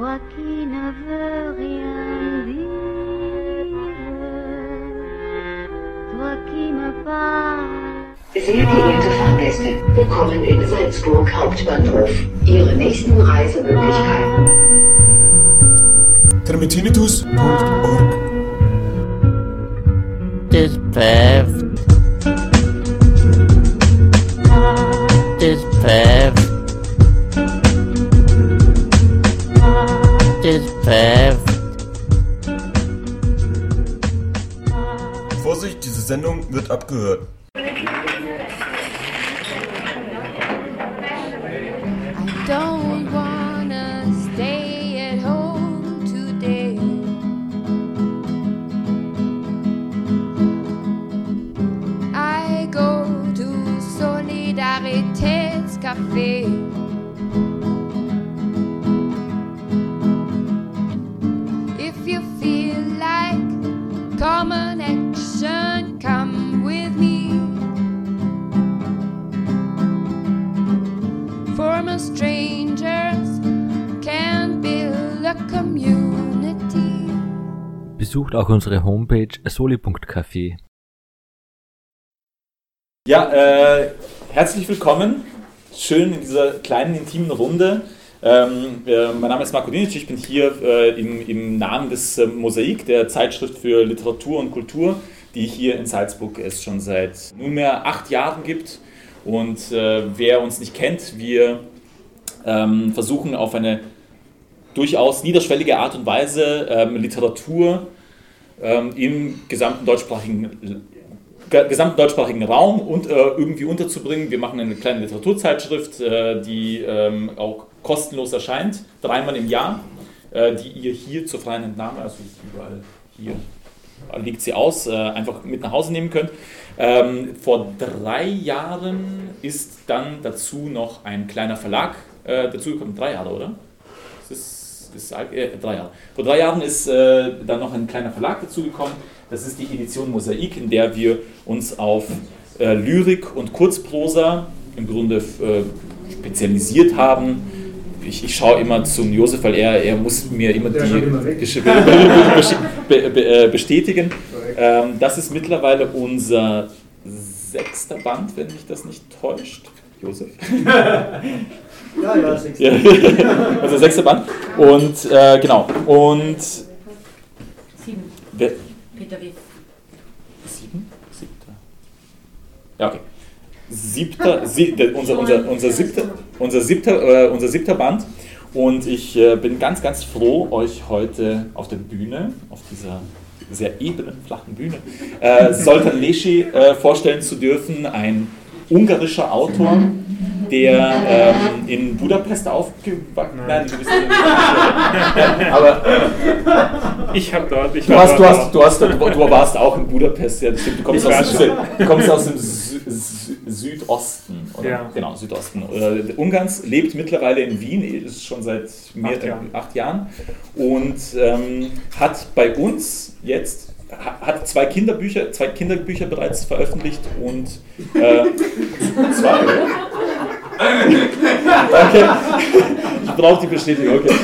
toi qui ne veux rien dire, toi qui me parles. Sehr geehrte Fahrgäste, willkommen in Salzburg Hauptbahnhof. Ihre nächsten Reisemöglichkeiten. termitinitus.org This path. Unsere Homepage soli.café. Ja, äh, herzlich willkommen. Schön in dieser kleinen, intimen Runde. Ähm, äh, mein Name ist Marco Dinic, ich bin hier äh, im, im Namen des äh, Mosaik, der Zeitschrift für Literatur und Kultur, die hier in Salzburg es schon seit nunmehr acht Jahren gibt. Und äh, wer uns nicht kennt, wir ähm, versuchen auf eine durchaus niederschwellige Art und Weise ähm, Literatur ähm, im gesamten deutschsprachigen ge- gesamten deutschsprachigen Raum und äh, irgendwie unterzubringen. Wir machen eine kleine Literaturzeitschrift, äh, die ähm, auch kostenlos erscheint, dreimal im Jahr, äh, die ihr hier zur freien Entnahme, also überall hier liegt sie aus, äh, einfach mit nach Hause nehmen könnt. Ähm, vor drei Jahren ist dann dazu noch ein kleiner Verlag äh, dazugekommen. Drei Jahre, oder? Das ist, ist äh, drei Jahre. Vor drei Jahren ist äh, dann noch ein kleiner Verlag dazugekommen. Das ist die Edition Mosaik, in der wir uns auf äh, Lyrik und Kurzprosa im Grunde äh, spezialisiert haben. Ich, ich schaue immer zum Josef, weil er, er muss mir immer die be- be- äh, bestätigen. Ähm, das ist mittlerweile unser sechster Band, wenn mich das nicht täuscht. Josef? Ja, ja, sechs. Ja, unser sechster Band. Und äh, genau. Und Sieben. wer, Peter W. sieben? Siebter. Ja, okay. Siebter, sie, der, unser, unser, unser siebter, unser siebter, äh, unser siebter Band. Und ich äh, bin ganz, ganz froh, euch heute auf der Bühne, auf dieser sehr ebenen, flachen Bühne, äh, Soltan Leschi äh, vorstellen zu dürfen, ein ungarischer Autor, der ähm, in Budapest aufgewachsen Nein, du bist ja, aber Ich habe dort, ich Du, war hast, du, dort hast, du, hast, du warst auch in Budapest, ja, das stimmt. Du kommst, Ich aus, dem, du kommst aus dem Sü Sü Südosten, oder? Ja. Genau, Südosten äh, Ungarns, lebt mittlerweile in Wien, ist schon seit mehr, Acht Jahren. acht Jahren und ähm, hat bei uns jetzt hat zwei Kinderbücher, zwei Kinderbücher bereits veröffentlicht und äh, zwei? Danke. Ich brauche die Bestätigung, okay.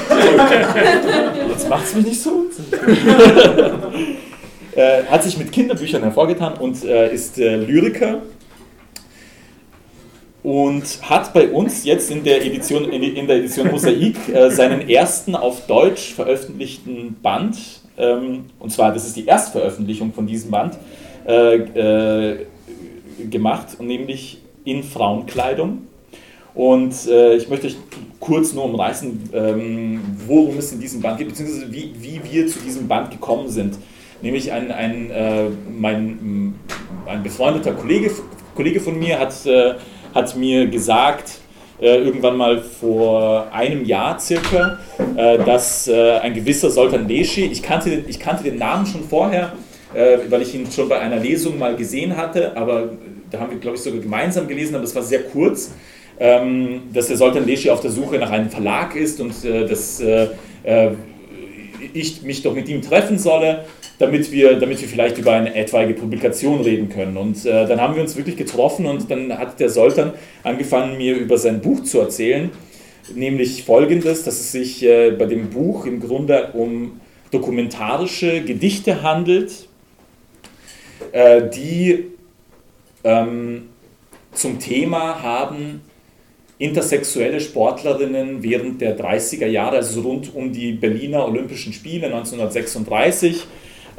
Jetzt macht es mich nicht so. äh, hat sich mit Kinderbüchern hervorgetan und äh, ist äh, Lyriker und hat bei uns jetzt in der Edition, in der Edition Mosaik äh, seinen ersten auf Deutsch veröffentlichten Band, ähm, und zwar, das ist die Erstveröffentlichung von diesem Band, äh, äh, gemacht, nämlich in Frauenkleidung. Und äh, ich möchte euch kurz nur umreißen, ähm, worum es in diesem Band geht, beziehungsweise wie, wie wir zu diesem Band gekommen sind. Nämlich ein, ein, äh, mein, ein befreundeter Kollege, Kollege von mir hat, äh, hat mir gesagt, äh, irgendwann mal vor einem Jahr circa, äh, dass äh, ein gewisser Soltan Leschi, ich kannte, den, ich kannte den Namen schon vorher, äh, weil ich ihn schon bei einer Lesung mal gesehen hatte, aber da haben wir, glaube ich, sogar gemeinsam gelesen, aber das war sehr kurz ähm, dass der Soltan Leschi auf der Suche nach einem Verlag ist und äh, dass ich mich doch mit ihm treffen solle, damit wir, damit wir vielleicht über eine etwaige Publikation reden können. Und äh, dann haben wir uns wirklich getroffen und dann hat der Soltan angefangen, mir über sein Buch zu erzählen, nämlich folgendes, dass es sich äh, bei dem Buch im Grunde um dokumentarische Gedichte handelt, äh, die ähm, zum Thema haben intersexuelle Sportlerinnen während der 30er Jahre, also rund um die Berliner Olympischen Spiele 1936.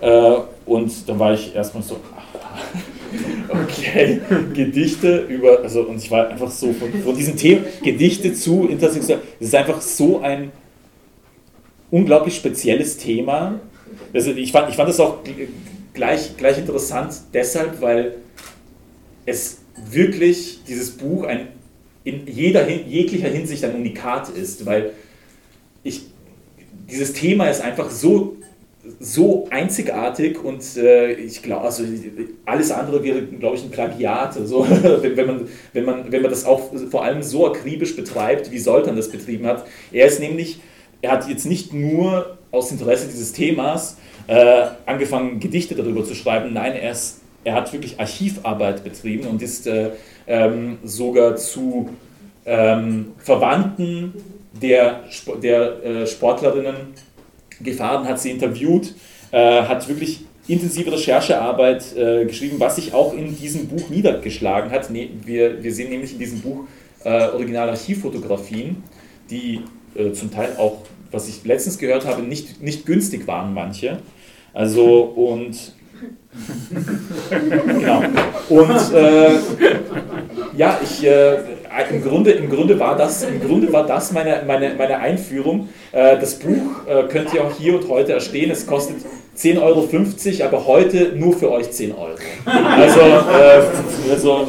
Äh, und dann war ich erstmal so, okay, Gedichte über, also und ich war einfach so von, von diesem Thema, Gedichte zu intersexuell, das ist einfach so ein unglaublich spezielles Thema. Also ich fand, ich fand das auch gleich, gleich interessant deshalb, weil es wirklich dieses Buch ein, in jeder, jeglicher Hinsicht ein Unikat ist, weil ich, dieses Thema ist einfach so, so einzigartig und äh, ich glaube, also alles andere wäre, glaube ich, ein Plagiat. Also, wenn, wenn, man, wenn, man, wenn man das auch vor allem so akribisch betreibt, wie Soltan das betrieben hat. Er ist nämlich, er hat jetzt nicht nur aus Interesse dieses Themas äh, angefangen, Gedichte darüber zu schreiben, nein, er ist er hat wirklich Archivarbeit betrieben und ist äh, ähm, sogar zu ähm, Verwandten der, der äh, Sportlerinnen gefahren, hat sie interviewt, äh, hat wirklich intensive Recherchearbeit äh, geschrieben, was sich auch in diesem Buch niedergeschlagen hat. Ne, wir, wir sehen nämlich in diesem Buch äh, originale Archivfotografien, die äh, zum Teil auch, was ich letztens gehört habe, nicht, nicht günstig waren manche. Also und genau. Und äh, ja, ich, äh, im, Grunde, im, Grunde war das, im Grunde war das meine, meine, meine Einführung. Äh, das Buch äh, könnt ihr auch hier und heute erstehen. Es kostet 10,50 Euro, aber heute nur für euch 10 Euro. Also, äh, also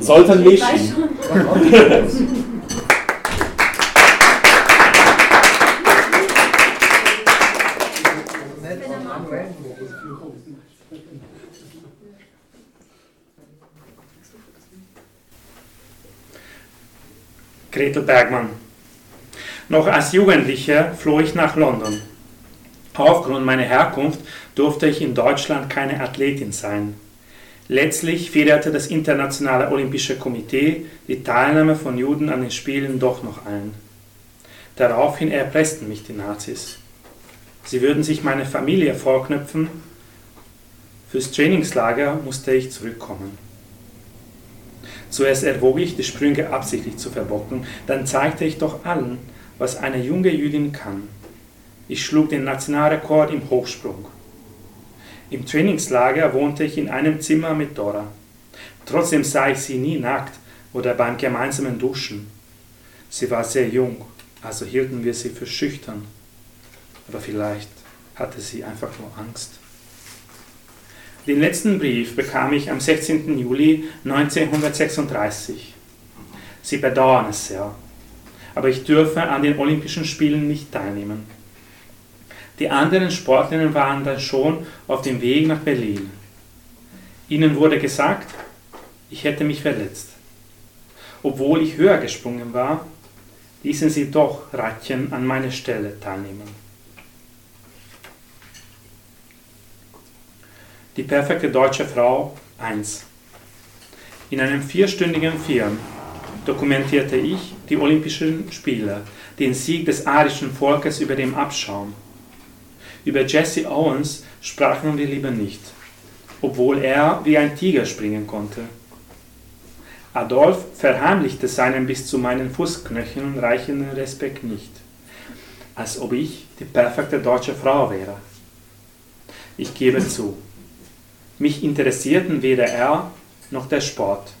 Soltan Leschen. Gretel Bergmann. Noch als Jugendlicher floh ich nach London. Aufgrund meiner Herkunft durfte ich in Deutschland keine Athletin sein. Letztlich federte das Internationale Olympische Komitee die Teilnahme von Juden an den Spielen doch noch ein. Daraufhin erpressten mich die Nazis. Sie würden sich meine Familie vorknüpfen. Fürs Trainingslager musste ich zurückkommen. Zuerst erwog ich, die Sprünge absichtlich zu verbocken, dann zeigte ich doch allen, was eine junge Jüdin kann. Ich schlug den Nationalrekord im Hochsprung. Im Trainingslager wohnte ich in einem Zimmer mit Dora. Trotzdem sah ich sie nie nackt oder beim gemeinsamen Duschen. Sie war sehr jung, also hielten wir sie für schüchtern. Aber vielleicht hatte sie einfach nur Angst. Den letzten Brief bekam ich am 16. Juli 1936. Sie bedauern es sehr, aber ich dürfe an den Olympischen Spielen nicht teilnehmen. Die anderen Sportlerinnen waren dann schon auf dem Weg nach Berlin. Ihnen wurde gesagt, ich hätte mich verletzt. Obwohl ich höher gesprungen war, ließen sie doch Ratchen an meine Stelle teilnehmen. Die perfekte deutsche Frau 1. In einem vierstündigen Film dokumentierte ich die Olympischen Spiele, den Sieg des arischen Volkes über dem Abschaum. Über Jesse Owens sprachen wir lieber nicht, obwohl er wie ein Tiger springen konnte. Adolf verheimlichte seinen bis zu meinen Fußknöcheln reichenden Respekt nicht, als ob ich die perfekte deutsche Frau wäre. Ich gebe zu, mich interessierten weder er noch der Sport.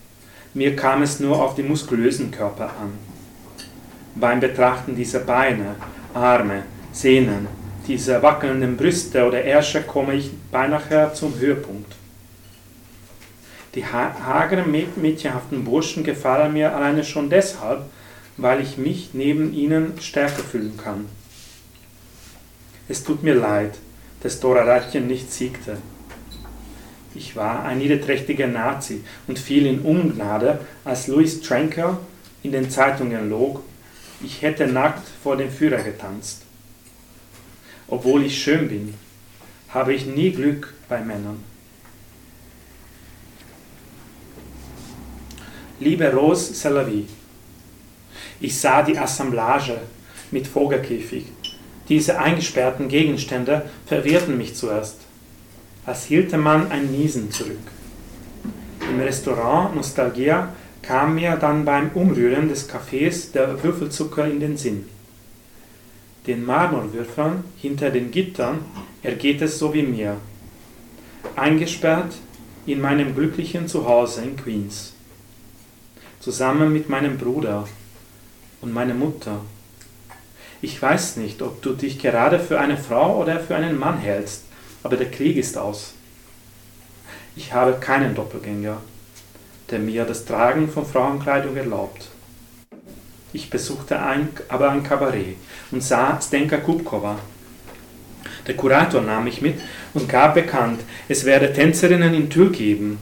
Mir kam es nur auf den muskulösen Körper an. Beim Betrachten dieser Beine, Arme, Sehnen, dieser wackelnden Brüste oder Ärsche komme ich beinahe zum Höhepunkt. Die ha hageren, mädchenhaften Burschen gefallen mir alleine schon deshalb, weil ich mich neben ihnen stärker fühlen kann. Es tut mir leid, dass Dora Ratchen nicht siegte. Ich war ein niederträchtiger Nazi und fiel in Ungnade, als Louis Trenker in den Zeitungen log, ich hätte nackt vor dem Führer getanzt. Obwohl ich schön bin, habe ich nie Glück bei Männern. Liebe Rose Salavi. Ich sah die Assemblage mit Vogelkäfig. Diese eingesperrten Gegenstände verwirrten mich zuerst, als hielte man ein Niesen zurück. Im Restaurant Nostalgia kam mir dann beim Umrühren des Kaffees der Würfelzucker in den Sinn. Den Marmorwürfeln hinter den Gittern ergeht es so wie mir. Eingesperrt in meinem glücklichen Zuhause in Queens. Zusammen mit meinem Bruder und meiner Mutter. Ich weiß nicht, ob du dich gerade für eine Frau oder für einen Mann hältst, aber der Krieg ist aus. Ich habe keinen Doppelgänger, der mir das Tragen von Frauenkleidung erlaubt. Ich besuchte ein, aber ein Kabarett und sah Stenka Kubkova. Der Kurator nahm mich mit und gab bekannt, es werde Tänzerinnen in Tür geben.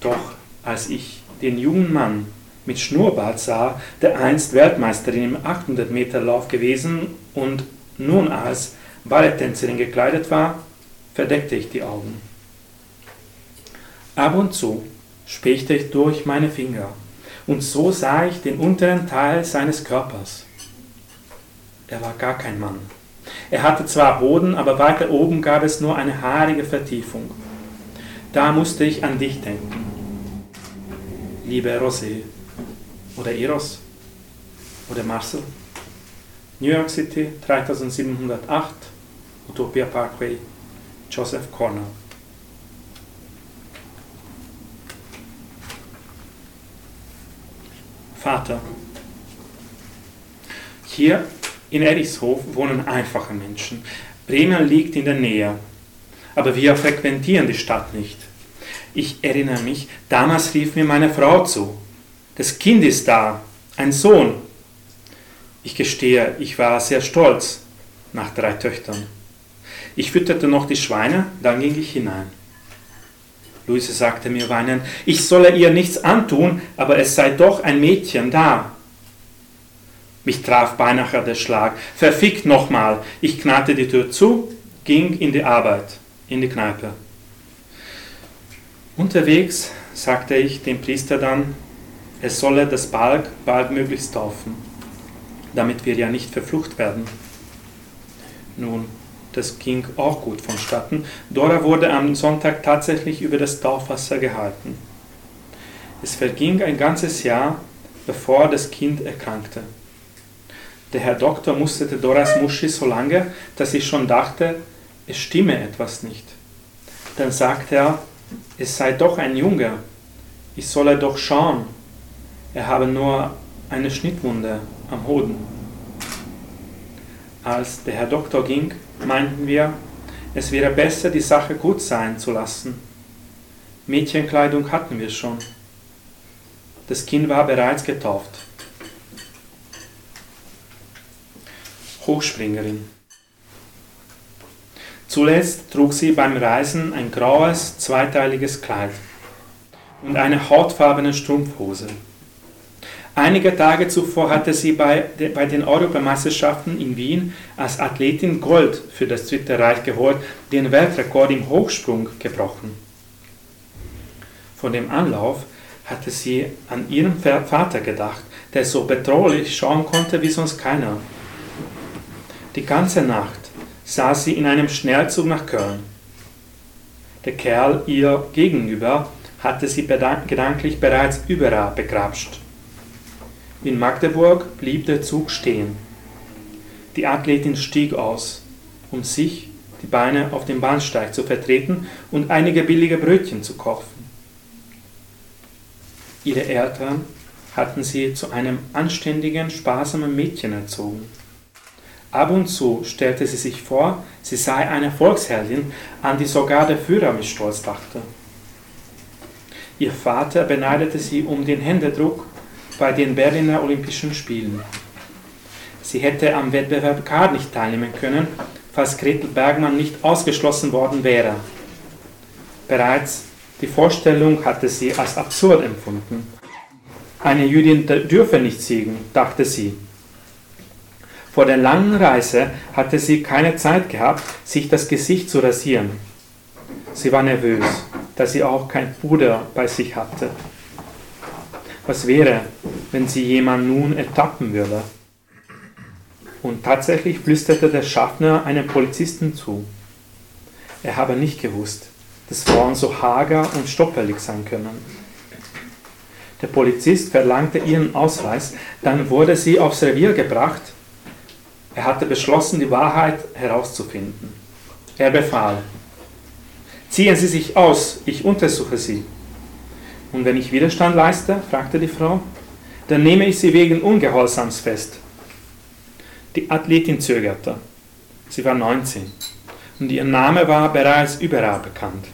Doch als ich den jungen Mann mit Schnurrbart sah, der einst Weltmeisterin im 800-Meter-Lauf gewesen und nun als Balletttänzerin gekleidet war, verdeckte ich die Augen. Ab und zu spähte ich durch meine Finger und so sah ich den unteren Teil seines Körpers. Er war gar kein Mann. Er hatte zwar Hoden, aber weiter oben gab es nur eine haarige Vertiefung. Da musste ich an dich denken. Liebe Rosé oder Eros oder Marcel. New York City 3708, Utopia Parkway, Joseph Cornell. Vater. Hier in Erichshof wohnen einfache Menschen. Bremen liegt in der Nähe, aber wir frequentieren die Stadt nicht. Ich erinnere mich, damals rief mir meine Frau zu. Das Kind ist da, ein Sohn. Ich gestehe, ich war sehr stolz nach drei Töchtern. Ich fütterte noch die Schweine, dann ging ich hinein. Luise sagte mir weinend, ich solle ihr nichts antun, aber es sei doch ein Mädchen da. Mich traf beinahe der Schlag. Verfickt nochmal. Ich knallte die Tür zu, ging in die Arbeit, in die Kneipe. Unterwegs sagte ich dem Priester dann, er solle das Balg baldmöglichst taufen, damit wir ja nicht verflucht werden. Nun, das ging auch gut vonstatten. Dora wurde am Sonntag tatsächlich über das Taufwasser gehalten. Es verging ein ganzes Jahr, bevor das Kind erkrankte. Der Herr Doktor musterte Doras Muschi so lange, dass ich schon dachte, es stimme etwas nicht. Dann sagte er, es sei doch ein Junge, ich solle doch schauen, er habe nur eine Schnittwunde am Hoden. Als der Herr Doktor ging, meinten wir, es wäre besser, die Sache gut sein zu lassen. Mädchenkleidung hatten wir schon. Das Kind war bereits getauft. Hochspringerin. Zuletzt trug sie beim Reisen ein graues, zweiteiliges Kleid und eine hautfarbene Strumpfhose. Einige Tage zuvor hatte sie bei, bei den Europameisterschaften in Wien als Athletin Gold für das Dritte Reich geholt, den Weltrekord im Hochsprung gebrochen. Von dem Anlauf hatte sie an ihren Vater gedacht, der so bedrohlich schauen konnte wie sonst keiner. Die ganze Nacht saß sie in einem Schnellzug nach Köln. Der Kerl ihr gegenüber hatte sie gedanklich bereits überall begrapscht. In Magdeburg blieb der Zug stehen. Die Athletin stieg aus, um sich die Beine auf dem Bahnsteig zu vertreten und einige billige Brötchen zu kaufen. Ihre Eltern hatten sie zu einem anständigen, sparsamen Mädchen erzogen. Ab und zu stellte sie sich vor, sie sei eine Volksheldin, an die sogar der Führer mit Stolz dachte. Ihr Vater beneidete sie um den Händedruck bei den Berliner Olympischen Spielen. Sie hätte am Wettbewerb gar nicht teilnehmen können, falls Gretel Bergmann nicht ausgeschlossen worden wäre. Bereits die Vorstellung hatte sie als absurd empfunden. Eine Jüdin dürfe nicht siegen, dachte sie. Vor der langen Reise hatte sie keine Zeit gehabt, sich das Gesicht zu rasieren. Sie war nervös, da sie auch kein Puder bei sich hatte. Was wäre, wenn sie jemand nun ertappen würde? Und tatsächlich flüsterte der Schaffner einem Polizisten zu. Er habe nicht gewusst, dass Frauen so hager und stoppelig sein können. Der Polizist verlangte ihren Ausweis, dann wurde sie aufs Revier gebracht. Er hatte beschlossen, die Wahrheit herauszufinden. Er befahl, ziehen Sie sich aus, ich untersuche Sie. Und wenn ich Widerstand leiste, fragte die Frau, dann nehme ich Sie wegen Ungehorsams fest. Die Athletin zögerte. Sie war 19 und ihr Name war bereits überall bekannt.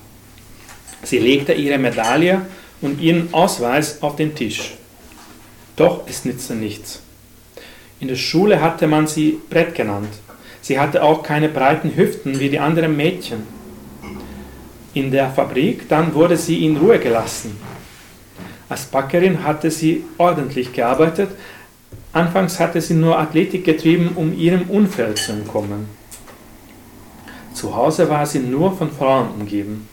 Sie legte ihre Medaille und ihren Ausweis auf den Tisch. Doch es nützte nichts. In der Schule hatte man sie Brett genannt. Sie hatte auch keine breiten Hüften wie die anderen Mädchen. In der Fabrik dann wurde sie in Ruhe gelassen. Als Backerin hatte sie ordentlich gearbeitet. Anfangs hatte sie nur Athletik getrieben, um ihrem Unfall zu entkommen. Zu Hause war sie nur von Frauen umgeben,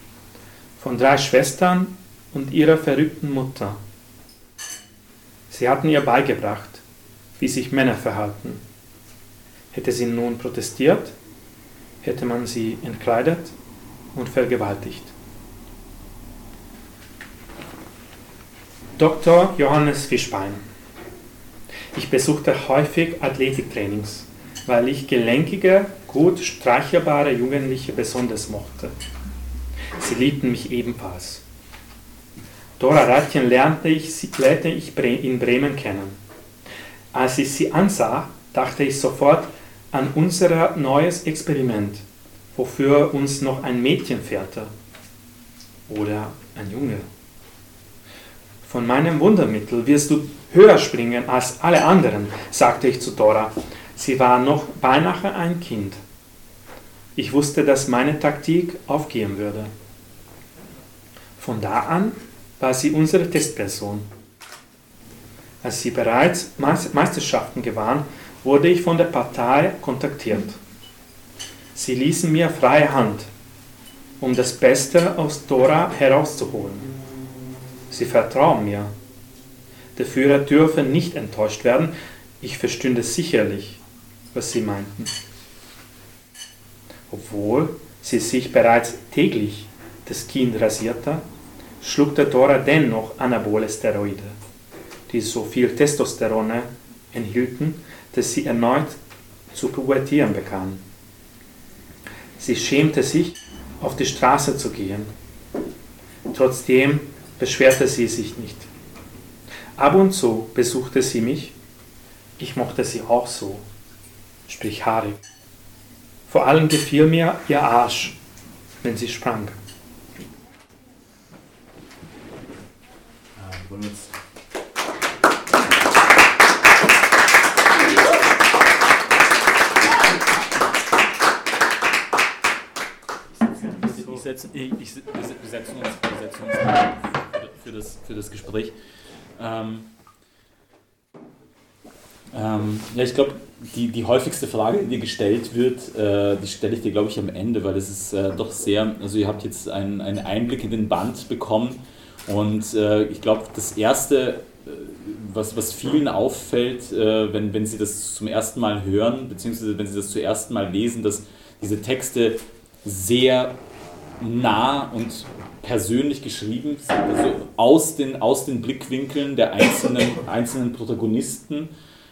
von drei Schwestern und ihrer verrückten Mutter. Sie hatten ihr beigebracht, wie sich Männer verhalten. Hätte sie nun protestiert, hätte man sie entkleidet und vergewaltigt. Dr. Johannes Fischbein. Ich besuchte häufig Athletiktrainings, weil ich gelenkige, gut streichelbare Jugendliche besonders mochte. Sie liebten mich ebenfalls. Dora Radchen lernte ich, lernte ich in Bremen kennen. Als ich sie ansah, dachte ich sofort an unser neues Experiment, wofür uns noch ein Mädchen fährte. Oder ein Junge. Von meinem Wundermittel wirst du höher springen als alle anderen, sagte ich zu Dora. Sie war noch beinahe ein Kind. Ich wusste, dass meine Taktik aufgehen würde. Von da an war sie unsere Testperson. Als sie bereits Meisterschaften gewann, wurde ich von der Partei kontaktiert. Sie ließen mir freie Hand, um das Beste aus Dora herauszuholen. Sie vertrauen mir. Der Führer dürfe nicht enttäuscht werden, ich verstünde sicherlich, was sie meinten. Obwohl sie sich bereits täglich das Kinn rasierte, schluckte Dora dennoch anabole Steroide, die so viel Testosterone enthielten, dass sie erneut zu pubertieren begann. Sie schämte sich, auf die Straße zu gehen. Trotzdem beschwerte sie sich nicht. Ab und zu besuchte sie mich. Ich mochte sie auch so sprich haarig. Vor allem gefiel mir ihr Arsch, wenn sie sprang. Ich setze, ich, ich, wir setzen uns, wir setzen uns für, das, für das Gespräch. Ähm, ähm, ja, ich glaube, die, die häufigste Frage, die dir gestellt wird, äh, die stelle ich dir, glaube ich, am Ende, weil es ist äh, doch sehr, also ihr habt jetzt einen, einen Einblick in den Band bekommen und äh, ich glaube, das Erste, äh, was, was vielen auffällt, äh, wenn, wenn sie das zum ersten Mal hören, beziehungsweise wenn sie das zum ersten Mal lesen, dass diese Texte sehr nah und persönlich geschrieben also aus den, aus den Blickwinkeln der einzelnen, einzelnen Protagonisten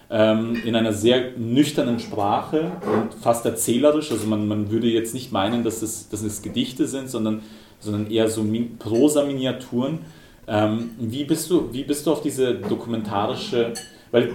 ähm, in einer sehr nüchternen Sprache und fast erzählerisch. Also man, man würde jetzt nicht meinen, dass es, dass es Gedichte sind, sondern, sondern eher so Prosa-Miniaturen. Ähm, wie, bist du, wie bist du auf diese dokumentarische, weil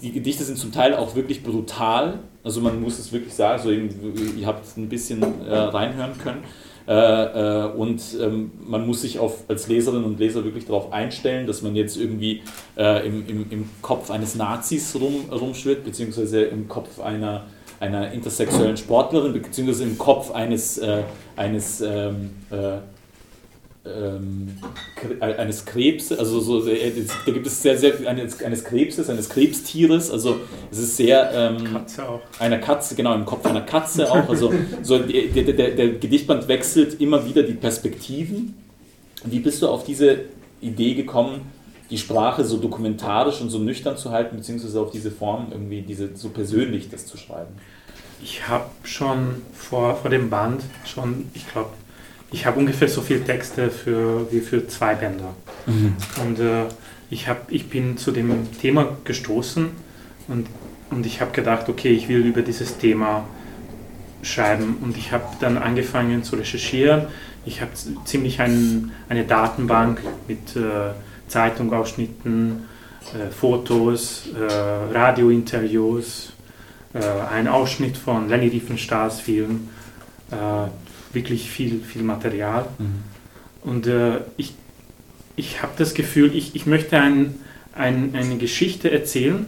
die, die, Gedichte sind zum Teil auch wirklich brutal, also man muss es wirklich sagen, also eben, ihr habt ein bisschen äh, reinhören können. Äh, äh, und ähm, man muss sich auf, als Leserinnen und Leser wirklich darauf einstellen, dass man jetzt irgendwie äh, im, im, im Kopf eines Nazis rum, rumschwirrt, beziehungsweise im Kopf einer, einer intersexuellen Sportlerin, beziehungsweise im Kopf eines, eines ähm, äh, ähm, eines Krebs, also so, äh, da gibt es sehr, sehr eines, eines Krebses, eines Krebstieres, also es ist sehr ähm, Katze auch. einer Katze, genau, im Kopf einer Katze auch, also so, der, der, der Gedichtband wechselt immer wieder die Perspektiven. Wie bist du auf diese Idee gekommen, die Sprache so dokumentarisch und so nüchtern zu halten, beziehungsweise auf diese Form irgendwie diese so persönlich das zu schreiben? Ich habe schon vor, vor dem Band schon, ich glaube, ich habe ungefähr so viele Texte für, wie für zwei Bänder. Und äh, ich, hab, ich bin zu dem Thema gestoßen und, und ich habe gedacht, okay, ich will über dieses Thema schreiben. Und ich habe dann angefangen zu recherchieren. Ich habe ziemlich ein, eine Datenbank mit äh, Zeitungausschnitten, äh, Fotos, äh, Radiointerviews, äh, ein Ausschnitt von Lenny Riefenstahls Film, äh, wirklich viel, viel Material. Und äh, ich, ich habe das Gefühl, ich, ich möchte ein, ein, eine Geschichte erzählen,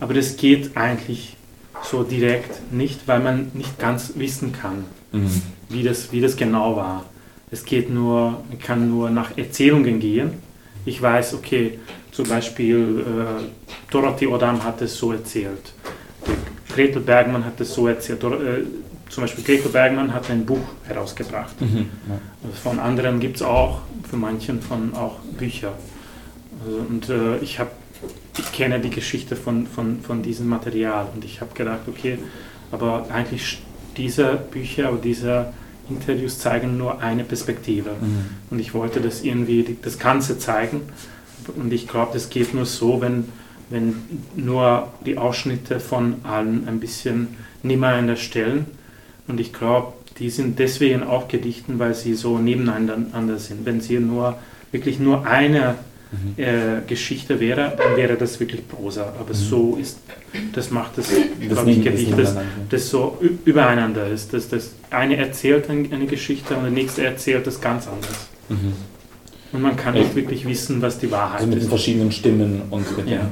aber das geht eigentlich so direkt nicht, weil man nicht ganz wissen kann, Mhm. wie das, wie das genau war. Es geht nur, man kann nur nach Erzählungen gehen. Ich weiß, okay, zum Beispiel äh, Dorothy Odam hat es so erzählt. Gretel Bergmann hat es so erzählt. Zum Beispiel Gretel Bergmann hat ein Buch herausgebracht. Mhm. Also Von anderen gibt es auch, für manchen von auch Bücher. Also, und äh, ich, hab, ich kenne die Geschichte von, von, von diesem Material und ich habe gedacht, okay, aber eigentlich diese Bücher oder diese Interviews zeigen nur eine Perspektive. Mhm. Und ich wollte das irgendwie, das Ganze zeigen. Und ich glaube, das geht nur so, wenn, wenn nur die Ausschnitte von allen ein bisschen nebeneinander stellen. Und ich glaube, die sind deswegen auch Gedichten, weil sie so nebeneinander sind. Wenn sie nur wirklich nur eine äh, Geschichte wäre, dann wäre das wirklich Prosa. Aber so ist, das macht das, glaube ich, das Gedicht, das, das so übereinander ist. Dass das eine erzählt ein- eine Geschichte und der nächste erzählt das ganz anders. Mhm. Und man kann nicht wirklich wissen, was die Wahrheit Also mit den ist. verschiedenen Stimmen und mit Ja.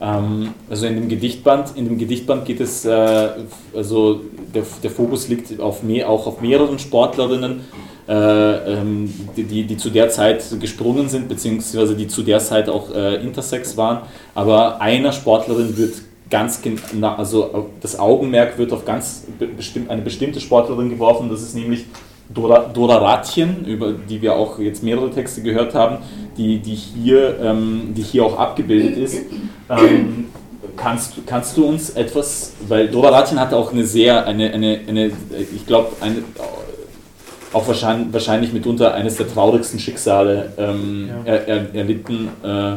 Ähm, also in dem Gedichtband, in dem Gedichtband geht es, äh, also der, der Fokus liegt auf mehr, auch auf mehreren Sportlerinnen, äh, ähm, die, die, die zu der Zeit gesprungen sind, beziehungsweise die zu der Zeit auch äh, Intersex waren. Aber einer Sportlerin wird ganz genau, also das Augenmerk wird auf ganz be- bestimmt, eine bestimmte Sportlerin geworfen, das ist nämlich Dora, Dora Ratjen, über die wir auch jetzt mehrere Texte gehört haben, die, die, hier, ähm, die hier auch abgebildet ist. Ähm, kannst, du- kannst du uns etwas, weil Dora Ratjen hatte auch eine sehr, eine, eine, eine ich glaube, eine, auch wahrscheinlich, wahrscheinlich mitunter eines der traurigsten Schicksale ähm, Ja. er, er, erlitten. Äh,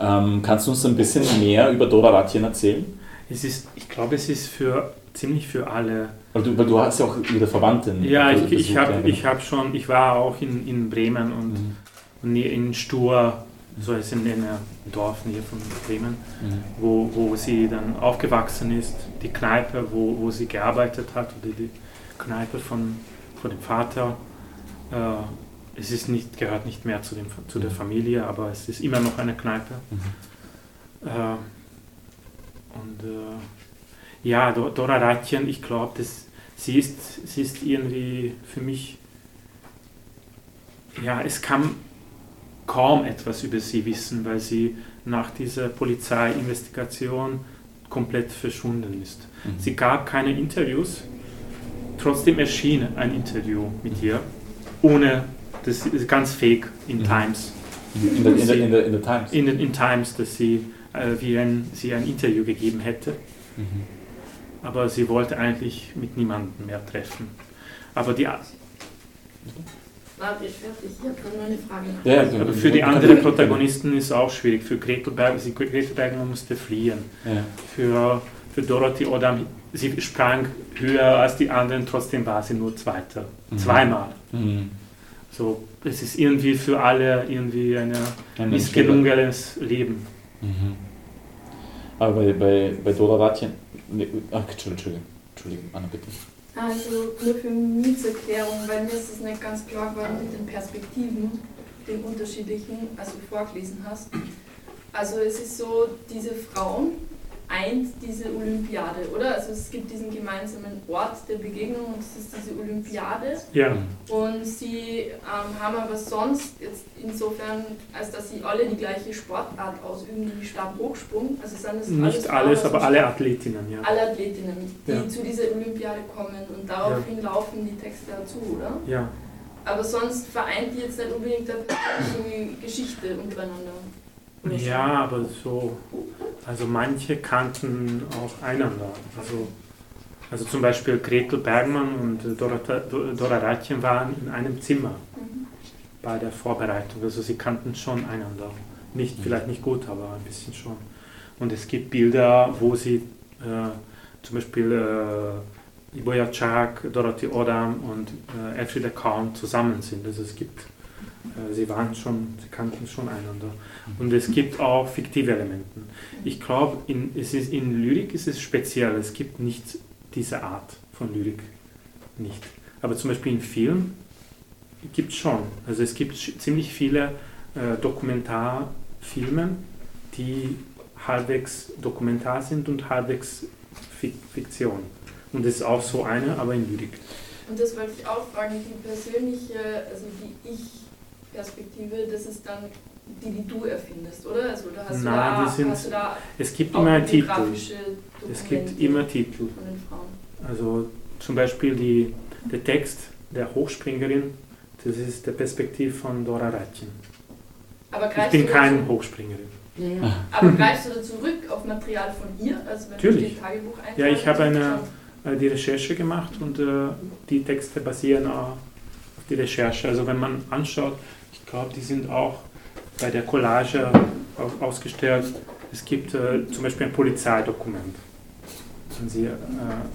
ähm, kannst du uns ein bisschen mehr über Dora Ratjen erzählen? Es ist, ich glaube, es ist für ziemlich für alle. Weil du, weil du hast ja auch ihre Verwandten. Ja, ich, ich besucht, ja, habe genau. ich hab schon, ich war auch in, in Bremen und, Mhm. und in Stur, so ist in einem Dorf nähe von Bremen, Mhm. wo, wo sie dann aufgewachsen ist, die Kneipe, wo, wo sie gearbeitet hat, oder die Kneipe von, von dem Vater. Äh, es ist nicht, gehört nicht mehr zu, dem, zu der Mhm. Familie, aber es ist immer noch eine Kneipe. Mhm. Äh, und äh, ja, Do- Dora Ratjen, ich glaube, sie ist, sie ist irgendwie für mich, ja, es kann kaum etwas über sie wissen, weil sie nach dieser Polizeiinvestigation komplett verschwunden ist. Mhm. Sie gab keine Interviews, trotzdem erschien ein Interview mit ihr, ohne, das ist ganz fake in Mhm. Times. In der, in, der, in, der, in der Times. In, in Times, dass sie, äh, wie ein, sie ein Interview gegeben hätte. Mhm. Aber sie wollte eigentlich mit niemandem mehr treffen. Aber die, Warte, ich fertig. Ich habe noch eine Frage. Ja, aber für die anderen Protagonisten ist es auch schwierig. Für Gretel Berg, sie, Gretel Bergmann musste fliehen. Ja. Für, für Dorothy Odam, sie sprang höher als die anderen, trotzdem war sie nur Zweiter. Mhm. Zweimal. Mhm. So, es ist irgendwie für alle irgendwie ein Ein missgelungenes Leben. Mhm. Aber bei, bei, bei Dora Ratjen. Nee, ach, Entschuldigung, Entschuldigung, Anna, bitte. Also nur für mich zur Erklärung, weil mir ist es nicht ganz klar geworden mit den Perspektiven, den unterschiedlichen, als du vorgelesen hast. Also es ist so, diese Frauen eint diese Olympiade, oder? Also es gibt diesen gemeinsamen Ort der Begegnung und es ist diese Olympiade. Ja. Und sie ähm, haben aber sonst jetzt insofern, als dass sie alle die gleiche Sportart ausüben, wie Stabhochsprung. Also sind das Nicht alles, dem aber alle Athletinnen, ja. alle Athletinnen, die Ja. zu dieser Olympiade kommen und daraufhin laufen die Texte dazu, oder? Ja. Aber sonst vereint die jetzt nicht unbedingt eine persönliche Geschichte untereinander. Ja, aber so, also manche kannten auch einander. Also, also zum Beispiel Gretel Bergmann und Dorota, Do- Dora Ratjen waren in einem Zimmer Mhm. bei der Vorbereitung. Also sie kannten schon einander. Nicht, vielleicht nicht gut, aber ein bisschen schon. Und es gibt Bilder, wo sie äh, zum Beispiel äh, Iboya Chak, Dorothy Odam und äh, Elfriede Kaum zusammen sind. Also es gibt, sie waren schon, sie kannten schon einander. Und es gibt auch fiktive Elemente. Ich glaube, in, es ist, in Lyrik ist es speziell. Es gibt nicht diese Art von Lyrik. Nicht. Aber zum Beispiel im Film gibt es schon. Also es gibt ziemlich viele äh, Dokumentarfilme, die halbwegs Dokumentar sind und halbwegs Fik Fiktion. Und das ist auch so eine, aber in Lyrik. Und das wollte ich auch fragen, die persönliche, also die Ich-Perspektive, das ist dann die, die du erfindest, oder? Also da hast, Nein, du, da, hast du da Es gibt immer einen Titel. Es gibt immer Titel. von den Frauen. Also zum Beispiel die, der Text der Hochspringerin, das ist der Perspektiv von Dora Ratjen. Aber Ich bin keine dazu- Hochspringerin. Aber greifst du da zurück auf Material von ihr? Also wenn Natürlich. du Tagebuch Ja, ich habe eine, äh, die Recherche gemacht und äh, die Texte basieren auch auf die Recherche. Also wenn man anschaut, glaube, die sind auch bei der Collage au- ausgestellt. Es gibt äh, zum Beispiel ein Polizeidokument, wenn sie äh,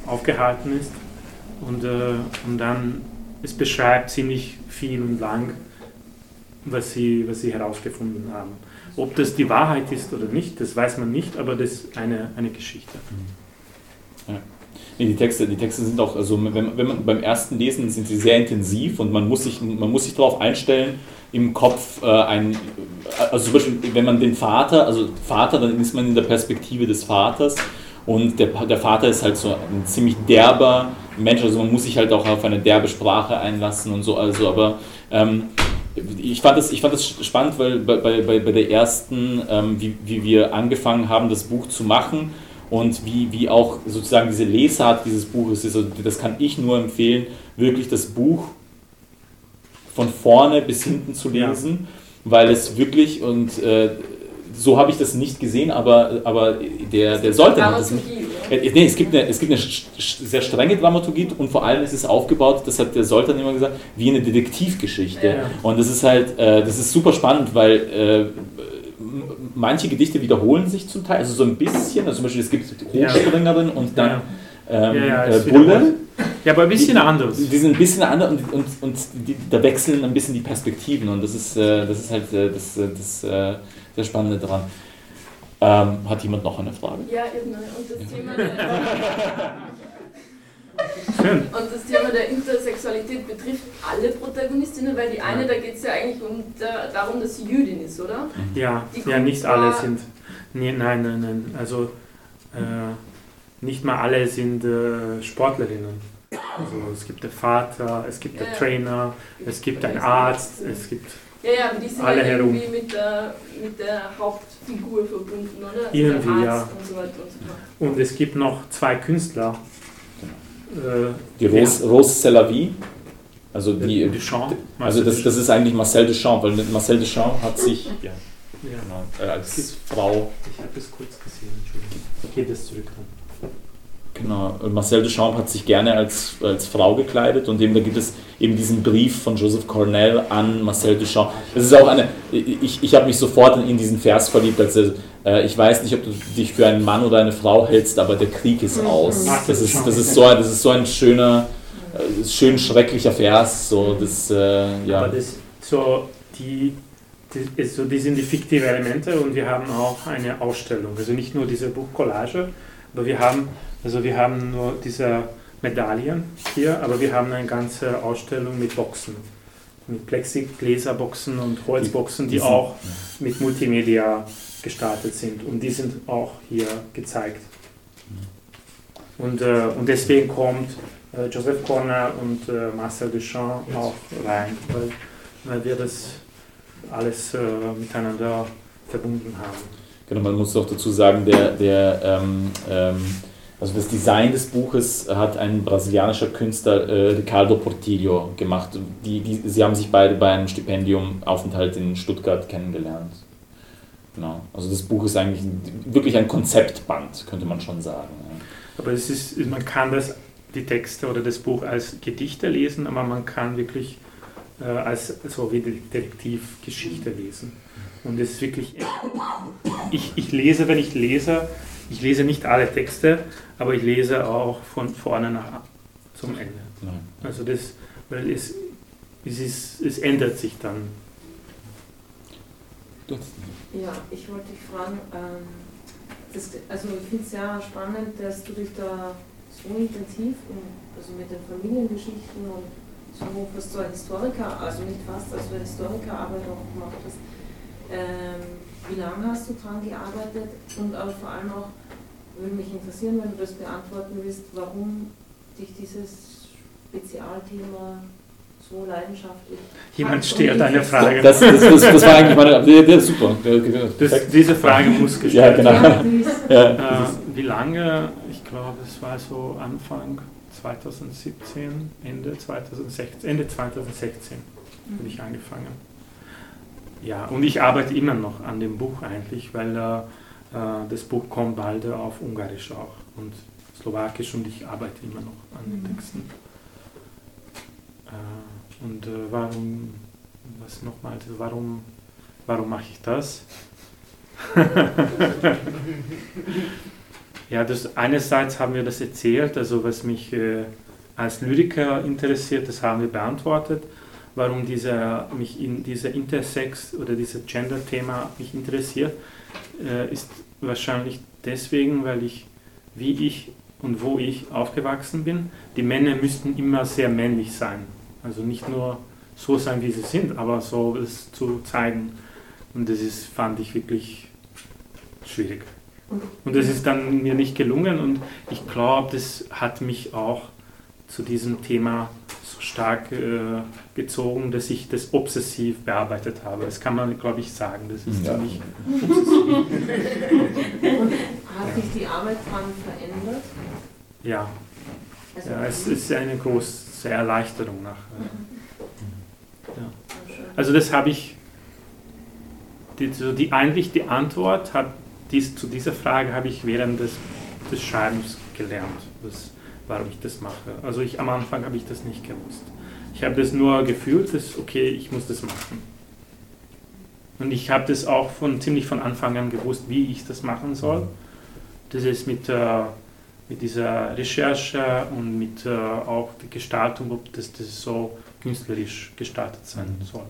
aufgehalten ist und, äh, und dann es beschreibt ziemlich viel und lang, was sie, was sie herausgefunden haben. Ob das die Wahrheit ist oder nicht, das weiß man nicht, aber das ist eine, eine Geschichte. Ja. Nee, die, Texte, die Texte sind auch, also wenn, wenn man beim ersten Lesen sind sie sehr intensiv und man muss sich, man muss sich darauf einstellen, im Kopf äh, ein, also zum Beispiel, wenn man den Vater, also Vater, dann ist man in der Perspektive des Vaters und der, der Vater ist halt so ein ziemlich derber Mensch, also man muss sich halt auch auf eine derbe Sprache einlassen und so, also aber ähm, ich fand, das, ich fand das spannend, weil bei, bei, bei der ersten, ähm, wie, wie wir angefangen haben, das Buch zu machen und wie, wie auch sozusagen diese Lesart dieses Buches ist, also das kann ich nur empfehlen, wirklich das Buch von vorne bis hinten zu lesen, weil es wirklich und äh, so habe ich das nicht gesehen, aber, aber der, der sollte hat das nicht. Äh, Nee, es gibt eine, es gibt eine sehr strenge Dramaturgie und vor allem ist es aufgebaut, das hat der Soltan immer gesagt, wie eine Detektivgeschichte. Ja. Und das ist halt, äh, das ist super spannend, weil äh, manche Gedichte wiederholen sich zum Teil, also so ein bisschen, also zum Beispiel es gibt Ja. Hochspringerin und dann ähm, Ja, ja, äh, Bulle. Ja, aber ein bisschen die, anders. Die sind ein bisschen anders und, und, und die, da wechseln ein bisschen die Perspektiven und das ist, äh, das ist halt äh, das, äh, das äh, sehr Spannende daran. Ähm, hat jemand noch eine Frage? Ja, eben. Und das Thema der, Schön. und das Thema der Intersexualität betrifft alle Protagonistinnen, weil die eine, da geht es ja eigentlich um der, darum, dass sie Jüdin ist, oder? Ja, Die ja kommt nicht alle sind. Nee, nein, nein, nein. Also äh, nicht mal alle sind äh, Sportlerinnen. Also es gibt den Vater, es gibt den Ja. Trainer, es gibt einen Arzt, es gibt Ja, ja, aber die sind Alle ja herum. irgendwie mit der, mit der Hauptfigur verbunden, oder? Also Irgendwie, der ja. Arzt und so weiter und so und es gibt noch zwei Künstler. Äh, Die Rose, Rose Selavi, also die, Duchamp. also das, das ist eigentlich Marcel Duchamp, weil Marcel Duchamp hat sich ja, Ja. genau, äh, als Frau, Ich habe es kurz gesehen, Entschuldigung. Ich gebe es zurück dann. Genau, Marcel Duchamp hat sich gerne als, als Frau gekleidet und eben da gibt es eben diesen Brief von Joseph Cornell an Marcel Duchamp. Das ist auch eine, ich, ich habe mich sofort in, in diesen Vers verliebt, als er, äh, ich weiß nicht, ob du dich für einen Mann oder eine Frau hältst, aber der Krieg ist aus. Ach, Das ist, das ist, so, ein- das ist so ein schöner, äh, schön schrecklicher Vers, so das, äh, ja. Aber das, so, die, die, ist so, die sind die fiktive Elemente und wir haben auch eine Ausstellung. Also nicht nur diese Buchcollage, aber wir haben, also wir haben nur diese Medaillen hier, aber wir haben eine ganze Ausstellung mit Boxen. Mit Plexigläserboxen und Holzboxen, die auch mit Multimedia gestartet sind. Und die sind auch hier gezeigt. Und, äh, und deswegen kommt äh, Joseph Corner und äh, Marcel Duchamp auch rein, weil, weil wir das alles äh, miteinander verbunden haben. Genau, man muss auch dazu sagen, der, der, ähm, ähm, Also das Design des Buches hat ein brasilianischer Künstler, äh, Ricardo Portillo, gemacht. Die, die, sie haben sich beide bei einem Stipendiumaufenthalt in Stuttgart kennengelernt. Genau. Also das Buch ist eigentlich wirklich ein Konzeptband, könnte man schon sagen. Aber es ist, man kann das, die Texte oder das Buch als Gedichte lesen, aber man kann wirklich äh, als so wie Detektivgeschichte lesen. Und es ist wirklich, ich, ich lese, wenn ich lese, ich lese nicht alle Texte, aber ich lese auch von vorne nach zum Ende. Also das, weil es, es, ist, es ändert sich dann. Ja, ich wollte dich fragen, ähm, das, also ich finde es sehr spannend, dass du dich da so intensiv, also mit den Familiengeschichten und so fast so ein Historiker, also nicht fast, also Historikerarbeit auch gemacht hast. Ähm, wie lange hast du daran gearbeitet und aber vor allem auch, würde mich interessieren, wenn du das beantworten willst, warum dich dieses Spezialthema so leidenschaftlich. Jemand stellt eine Frage. Das, das, das, das, war eigentlich meine. Der, der ist super. Das, diese Frage muss gestellt werden. Ja, genau. Ja, äh, wie lange? Ich glaube, es war so Anfang 2017, Ende 2016, Ende 2016 mhm. habe ich angefangen. Ja, und ich arbeite immer noch an dem Buch eigentlich, weil äh, äh das Buch kommt bald auf Ungarisch auch und Slowakisch und ich arbeite immer noch an den mhm. Texten. Äh, und äh, warum, was nochmal, warum, warum mache ich das? ja, das, einerseits haben wir das erzählt, also was mich äh, als Lyriker interessiert, das haben wir beantwortet. Warum dieser, mich in dieser Intersex oder dieses Gender-Thema mich interessiert, äh, ist wahrscheinlich deswegen, weil ich, wie ich und wo ich aufgewachsen bin, die Männer müssten immer sehr männlich sein. Also nicht nur so sein, wie sie sind, aber so es zu zeigen. Und das ist, fand ich wirklich schwierig. Und das ist dann mir nicht gelungen und ich glaube, das hat mich auch zu diesem Thema stark äh, gezogen, dass ich das obsessiv bearbeitet habe. Das kann man, glaube ich, sagen. Das ist ja. ziemlich obsessiv. Hat sich die Arbeit daran verändert? Ja. Also ja, es ist eine große Erleichterung nach. Ja. Also das habe ich, die, so die, eigentlich die Antwort hat, dies, zu dieser Frage habe ich während des, des Schreibens gelernt, das, warum ich das mache. Also ich, am Anfang habe ich das nicht gewusst. Ich habe das nur gefühlt, dass okay, ich muss das machen. Und ich habe das auch von, ziemlich von Anfang an gewusst, wie ich das machen soll. Das ist mit, äh, mit dieser Recherche und mit äh, auch der Gestaltung, ob das, das so künstlerisch gestaltet sein soll.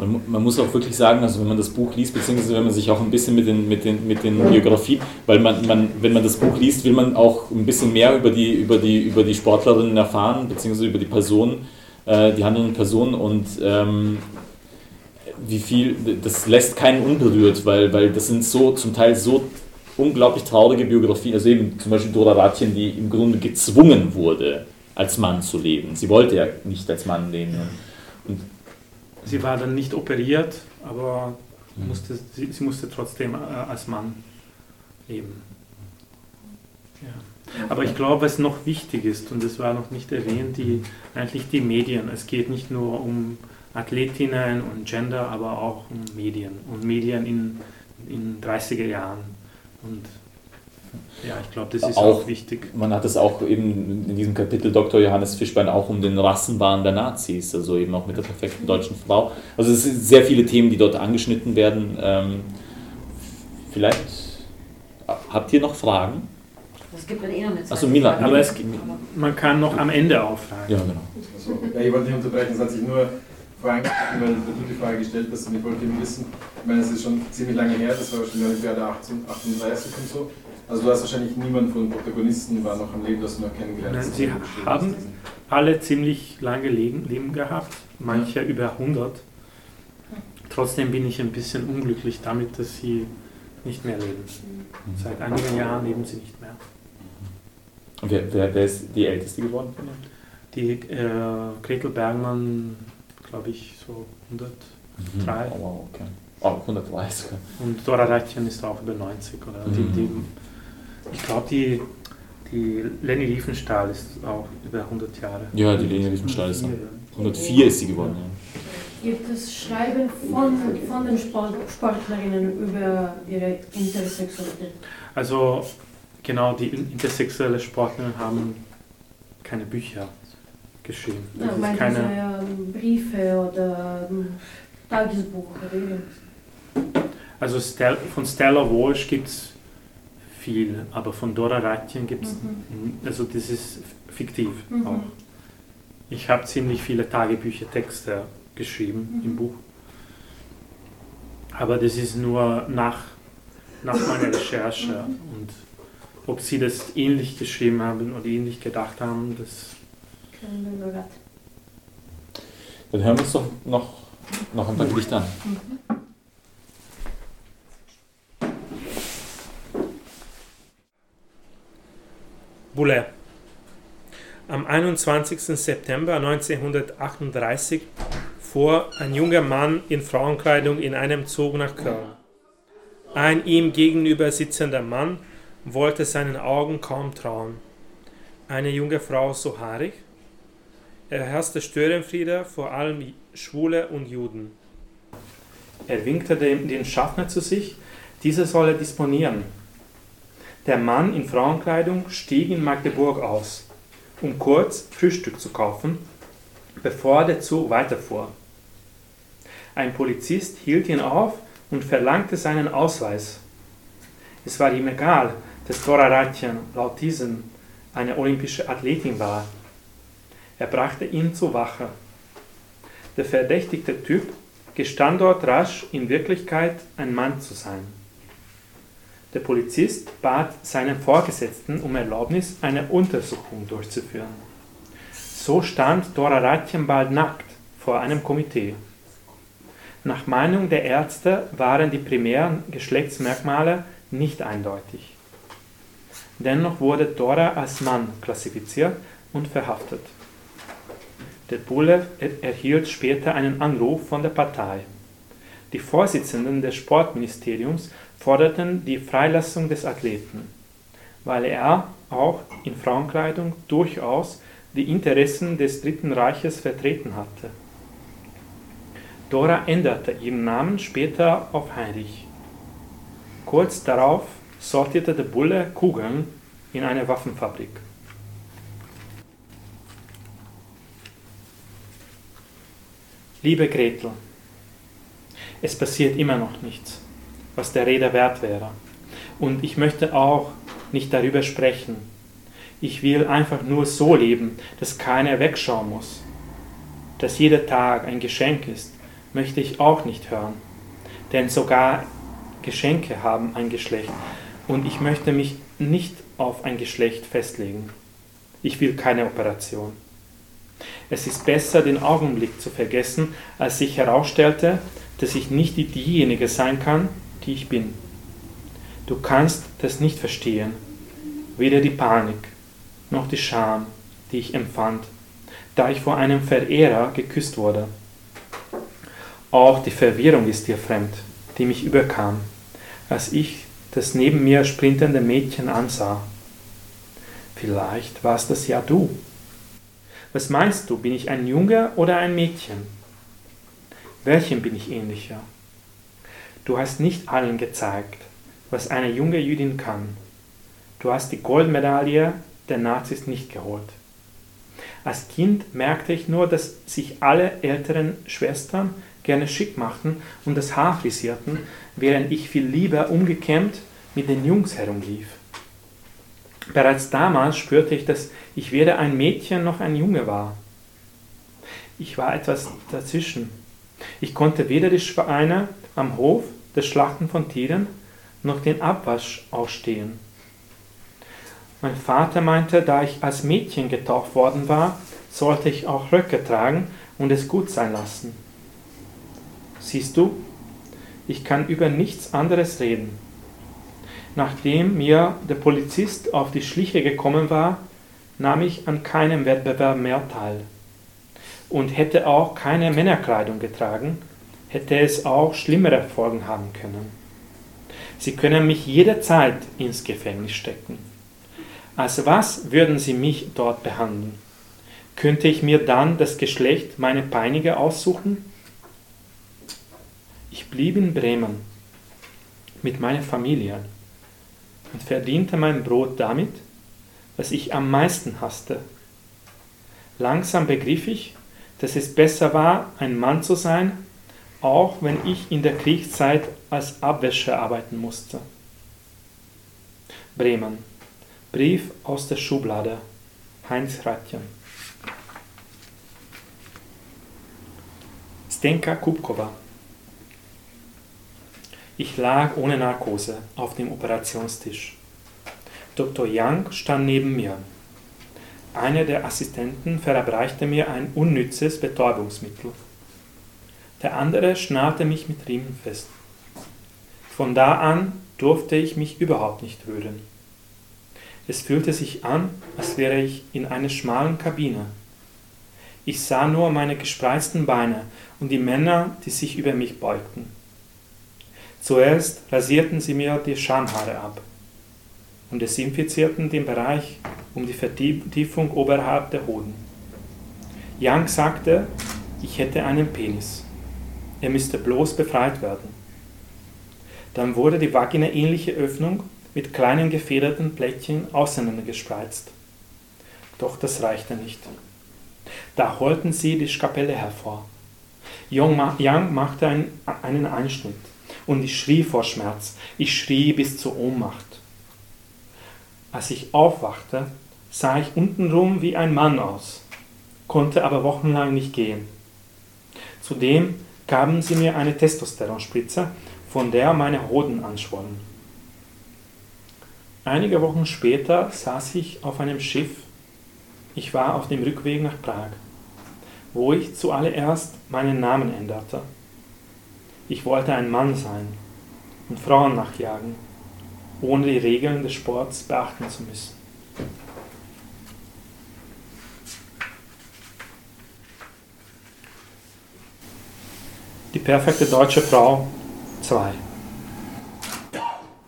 Man, man, muss auch wirklich sagen, also wenn man das Buch liest, beziehungsweise wenn man sich auch ein bisschen mit den, mit den, mit den Biografien, weil man, man, wenn man das Buch liest, will man auch ein bisschen mehr über die, über die, über die Sportlerinnen erfahren, beziehungsweise über die Personen, äh, die handelnden Personen und ähm, wie viel, das lässt keinen unberührt, weil, weil das sind so zum Teil so unglaublich traurige Biografien, also eben zum Beispiel Dora Ratjen, die im Grunde gezwungen wurde, als Mann zu leben. Sie wollte ja nicht als Mann leben. Und Sie war dann nicht operiert, aber musste, sie, sie, musste trotzdem äh, als Mann leben. Ja. Aber ich glaube, was noch wichtig ist, und das war noch nicht erwähnt, die, eigentlich die Medien. Es geht nicht nur um Athletinnen und Gender, aber auch um Medien. Und Medien in, in 30er Jahren. Und ja, ich glaube, das ist auch, auch, wichtig. Man hat es auch eben in diesem Kapitel Dr. Johannes Fischbein auch um den Rassenwahn der Nazis, also eben auch mit der perfekten deutschen Frau. Also es sind sehr viele Themen, die dort angeschnitten werden. Ähm, vielleicht habt ihr noch Fragen? Es gibt dann eh noch eine Zeit. Also Mila, aber es gibt, man kann noch am Ende auch fragen. Ja, genau. Also, ja, ich wollte nicht unterbrechen, es hat sich nur Fragen, weil du die Frage gestellt hast und ich wollte eben wissen, ich meine, es ist schon ziemlich lange her, das war schon die Olympiade 38 und so. Also du hast wahrscheinlich niemand von den Protagonisten war noch am Leben, das du noch kennengelernt hast. Sie haben alle ziemlich lange Leben, Leben gehabt, manche ja. über 100. Trotzdem bin ich ein bisschen unglücklich damit, dass sie nicht mehr leben. Seit einigen Jahren leben sie nicht mehr. Und wer, wer, wer ist die Älteste geworden von Die äh, Gretel Bergmann, glaube ich, so 100, Mhm. Drei. Oh, wow, okay. Oh, 103 sogar. Und Dora Reitchen ist auch über 90. Oder? Die, Mhm. die, ich glaube, die, die Leni Riefenstahl ist auch über 100 Jahre. Ja, die Leni Riefenstahl ist Ja, auch. ja. 104 ist sie geworden, ja. Gibt es Schreiben von, von den Sport, Sportlerinnen über ihre Intersexualität? Also genau, die intersexuelle Sportlerinnen haben keine Bücher geschrieben. Ja, Das ist keine, Sie ähm, Briefe oder ähm, Tagesbuch oder irgendwas? also Stel, von Stella Walsh gibt es viel, aber von Dora Reitjen gibt es, Mhm. also das ist fiktiv Mhm. auch. Ich habe ziemlich viele Tagebücher, Texte geschrieben Mhm. im Buch. Aber das ist nur nach, nach meiner Recherche. Und ob sie das ähnlich geschrieben haben oder ähnlich gedacht haben, das Grad. Dann hören wir uns doch noch, noch ein paar Gedichte an. Bulle. Am 21. September 1938 fuhr ein junger Mann in Frauenkleidung in einem Zug nach Köln. Ein ihm gegenüber sitzender Mann wollte seinen Augen kaum trauen. Eine junge Frau so haarig? Er herrschte Störenfriede, vor allem Schwule und Juden. Er winkte dem, den Schaffner zu sich, dieser solle disponieren. Der Mann in Frauenkleidung stieg in Magdeburg aus, um kurz Frühstück zu kaufen, bevor der Zug weiterfuhr. Ein Polizist hielt ihn auf und verlangte seinen Ausweis. Es war ihm egal, dass Dora Ratjen laut diesem eine olympische Athletin war. Er brachte ihn zur Wache. Der verdächtigte Typ gestand dort rasch in Wirklichkeit ein Mann zu sein. Der Polizist bat seinen Vorgesetzten um Erlaubnis, eine Untersuchung durchzuführen. So stand Dora Ratjen bald nackt vor einem Komitee. Nach Meinung der Ärzte waren die primären Geschlechtsmerkmale nicht eindeutig. Dennoch wurde Dora als Mann klassifiziert und verhaftet. Der Bulle er- erhielt später einen Anruf von der Partei. Die Vorsitzenden des Sportministeriums forderten die Freilassung des Athleten, weil er auch in Frauenkleidung durchaus die Interessen des Dritten Reiches vertreten hatte. Dora änderte ihren Namen später auf Heinrich. Kurz darauf sortierte der Bulle Kugeln in eine Waffenfabrik. Liebe Gretel, es passiert immer noch nichts, was der Rede wert wäre. Und ich möchte auch nicht darüber sprechen. Ich will einfach nur so leben, dass keiner wegschauen muss. Dass jeder Tag ein Geschenk ist, möchte ich auch nicht hören. Denn sogar Geschenke haben ein Geschlecht. Und ich möchte mich nicht auf ein Geschlecht festlegen. Ich will keine Operation. Es ist besser, den Augenblick zu vergessen, als sich herausstellte, dass ich nicht die- diejenige sein kann, die ich bin. Du kannst das nicht verstehen, weder die Panik noch die Scham, die ich empfand, da ich vor einem Verehrer geküsst wurde. Auch die Verwirrung ist dir fremd, die mich überkam, als ich das neben mir sprintende Mädchen ansah. Vielleicht warst das ja du. Was meinst du, bin ich ein Junge oder ein Mädchen? Welchem bin ich ähnlicher? Du hast nicht allen gezeigt, was eine junge Jüdin kann. Du hast die Goldmedaille der Nazis nicht geholt. Als Kind merkte ich nur, dass sich alle älteren Schwestern gerne schick machten und das Haar frisierten, während ich viel lieber umgekämmt mit den Jungs herumlief. Bereits damals spürte ich, dass ich weder ein Mädchen noch ein Junge war. Ich war etwas dazwischen. Ich konnte weder die Schweine am Hof, das Schlachten von Tieren, noch den Abwasch ausstehen. Mein Vater meinte, da ich als Mädchen getauft worden war, sollte ich auch Röcke tragen und es gut sein lassen. Siehst du, ich kann über nichts anderes reden. Nachdem mir der Polizist auf die Schliche gekommen war, nahm ich an keinem Wettbewerb mehr teil und hätte auch keine Männerkleidung getragen, hätte es auch schlimmere Folgen haben können. Sie können mich jederzeit ins Gefängnis stecken. Als was würden Sie mich dort behandeln? Könnte ich mir dann das Geschlecht meiner Peiniger aussuchen? Ich blieb in Bremen mit meiner Familie und verdiente mein Brot damit, was ich am meisten hasste. Langsam begriff ich, dass es besser war, ein Mann zu sein, auch wenn ich in der Kriegszeit als Abwäscher arbeiten musste. Bremen. Brief aus der Schublade. Heinz Ratjen. Stenka Kubkova. Ich lag ohne Narkose auf dem Operationstisch. Dr. Young stand neben mir. Einer der Assistenten verabreichte mir ein unnützes Betäubungsmittel. Der andere schnarrte mich mit Riemen fest. Von da an durfte ich mich überhaupt nicht rühren. Es fühlte sich an, als wäre ich in einer schmalen Kabine. Ich sah nur meine gespreizten Beine und die Männer, die sich über mich beugten. Zuerst rasierten sie mir die Schamhaare ab und desinfizierten den Bereich um die Vertiefung oberhalb der Hoden. Young sagte, ich hätte einen Penis. Er müsste bloß befreit werden. Dann wurde die vagina-ähnliche Öffnung mit kleinen gefederten Plättchen auseinandergespreizt. Doch das reichte nicht. Da holten sie die Skapelle hervor. Young machte einen Einschnitt und ich schrie vor Schmerz. Ich schrie bis zur Ohnmacht. Als ich aufwachte, sah ich untenrum wie ein Mann aus, konnte aber wochenlang nicht gehen. Zudem gaben sie mir eine Testosteronspritze, von der meine Hoden anschwollen. Einige Wochen später saß ich auf einem Schiff. Ich war auf dem Rückweg nach Prag, wo ich zuallererst meinen Namen änderte. Ich wollte ein Mann sein und Frauen nachjagen, ohne die Regeln des Sports beachten zu müssen. Die perfekte deutsche Frau 2.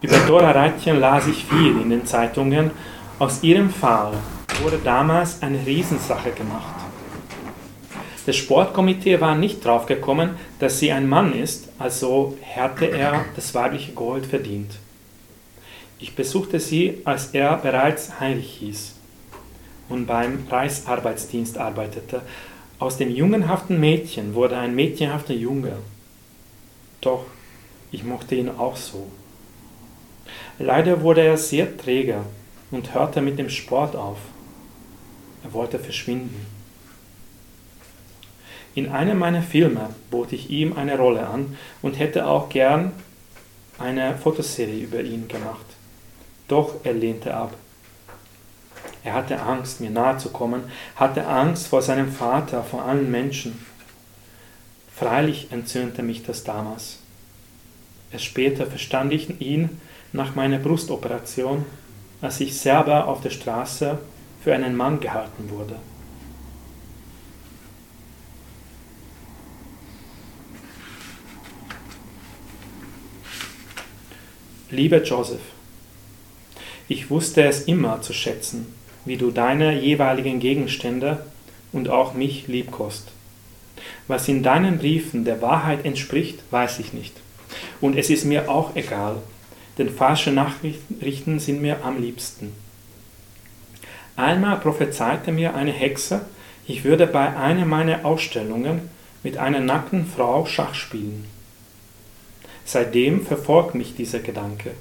Über Dora Reitchen las ich viel in den Zeitungen. Aus ihrem Fall wurde damals eine Riesensache gemacht. Das Sportkomitee war nicht drauf gekommen, dass sie ein Mann ist, also hätte er das weibliche Gold verdient. Ich besuchte sie, als er bereits Heinrich hieß und beim Reichsarbeitsdienst arbeitete. Aus dem jungenhaften Mädchen wurde ein mädchenhafter Junge. Doch ich mochte ihn auch so. Leider wurde er sehr träge und hörte mit dem Sport auf. Er wollte verschwinden. In einem meiner Filme bot ich ihm eine Rolle an und hätte auch gern eine Fotoserie über ihn gemacht. Doch er lehnte ab. Er hatte Angst, mir nahe zu kommen, hatte Angst vor seinem Vater, vor allen Menschen. Freilich entzündete mich das damals. Erst später verstand ich ihn nach meiner Brustoperation, als ich selber auf der Straße für einen Mann gehalten wurde. Lieber Joseph, ich wusste es immer zu schätzen, wie du deine jeweiligen Gegenstände und auch mich liebkost. Was in deinen Briefen der Wahrheit entspricht, weiß ich nicht. Und es ist mir auch egal, denn falsche Nachrichten sind mir am liebsten. Einmal prophezeite mir eine Hexe, ich würde bei einer meiner Ausstellungen mit einer nackten Frau Schach spielen. Seitdem verfolgt mich dieser Gedanke.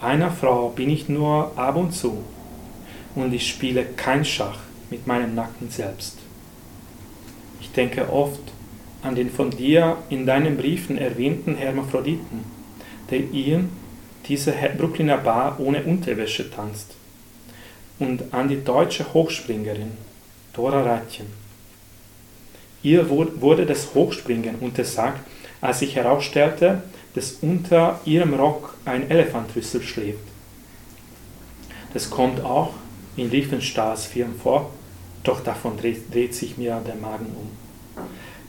Einer Frau bin ich nur ab und zu und ich spiele kein Schach mit meinem nackten Selbst. Ich denke oft an den von dir in deinen Briefen erwähnten Hermaphroditen, der in dieser Brooklyner Bar ohne Unterwäsche tanzt, und an die deutsche Hochspringerin Dora Ratjen. Ihr wurde das Hochspringen untersagt, als sich herausstellte, dass unter ihrem Rock ein Elefantrüssel schläft. Das kommt auch in Riefenstahls Film vor, doch davon dreht, dreht sich mir der Magen um.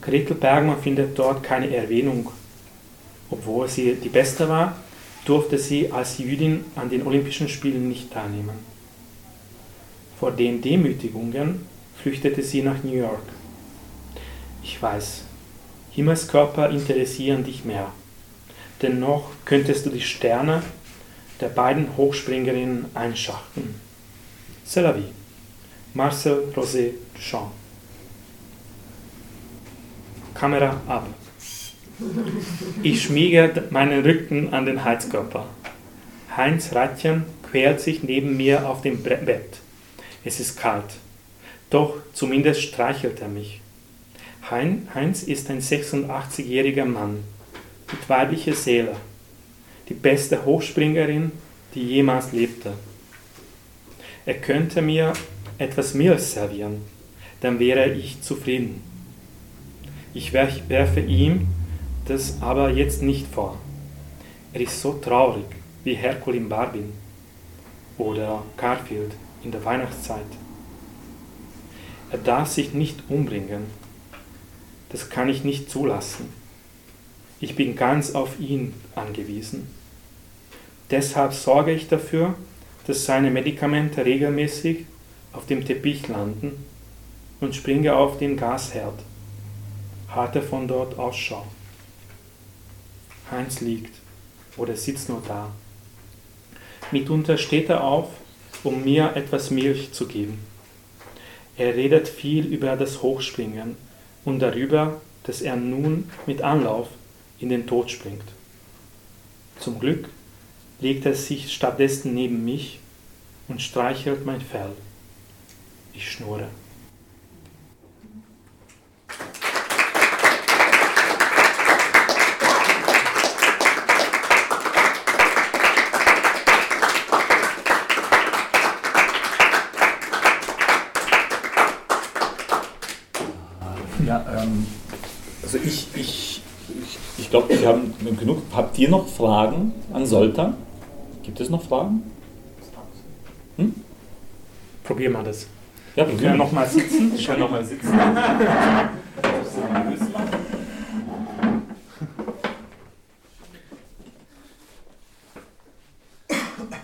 Gretel Bergmann findet dort keine Erwähnung. Obwohl sie die Beste war, durfte sie als Jüdin an den Olympischen Spielen nicht teilnehmen. Vor den Demütigungen flüchtete sie nach New York. Ich weiß, Himmelskörper interessieren dich mehr. Dennoch könntest du die Sterne der beiden Hochspringerinnen einschachten. C'est la vie. Marcel Rosé Duchamp. Kamera ab. Ich schmiege meinen Rücken an den Heizkörper. Heinz Ratchen quält sich neben mir auf dem Bett. Es ist kalt. Doch zumindest streichelt er mich. Hein- Heinz ist ein 86-jähriger Mann mit weiblicher Seele. Die beste Hochspringerin, die jemals lebte. Er könnte mir etwas Milch servieren, dann wäre ich zufrieden. Ich wer- werfe ihm das aber jetzt nicht vor. Er ist so traurig wie Hercule in Barbin oder Garfield in der Weihnachtszeit. Er darf sich nicht umbringen. Das kann ich nicht zulassen. Ich bin ganz auf ihn angewiesen. Deshalb sorge ich dafür, dass seine Medikamente regelmäßig auf dem Teppich landen und springe auf den Gasherd. Halte von dort Ausschau. Heinz liegt oder sitzt nur da. Mitunter steht er auf, um mir etwas Milch zu geben. Er redet viel über das Hochspringen und darüber, dass er nun mit Anlauf in den Tod springt. Zum Glück legt er sich stattdessen neben mich und streichelt mein Fell. Ich schnurre. Ja, ähm, also ich, ich, ich, ich glaube, wir haben genug. Habt ihr noch Fragen an Soltan? Gibt es noch Fragen? Hm? Probieren wir das. Ja, wir können wir. nochmal sitzen. Ich kann noch mal sitzen.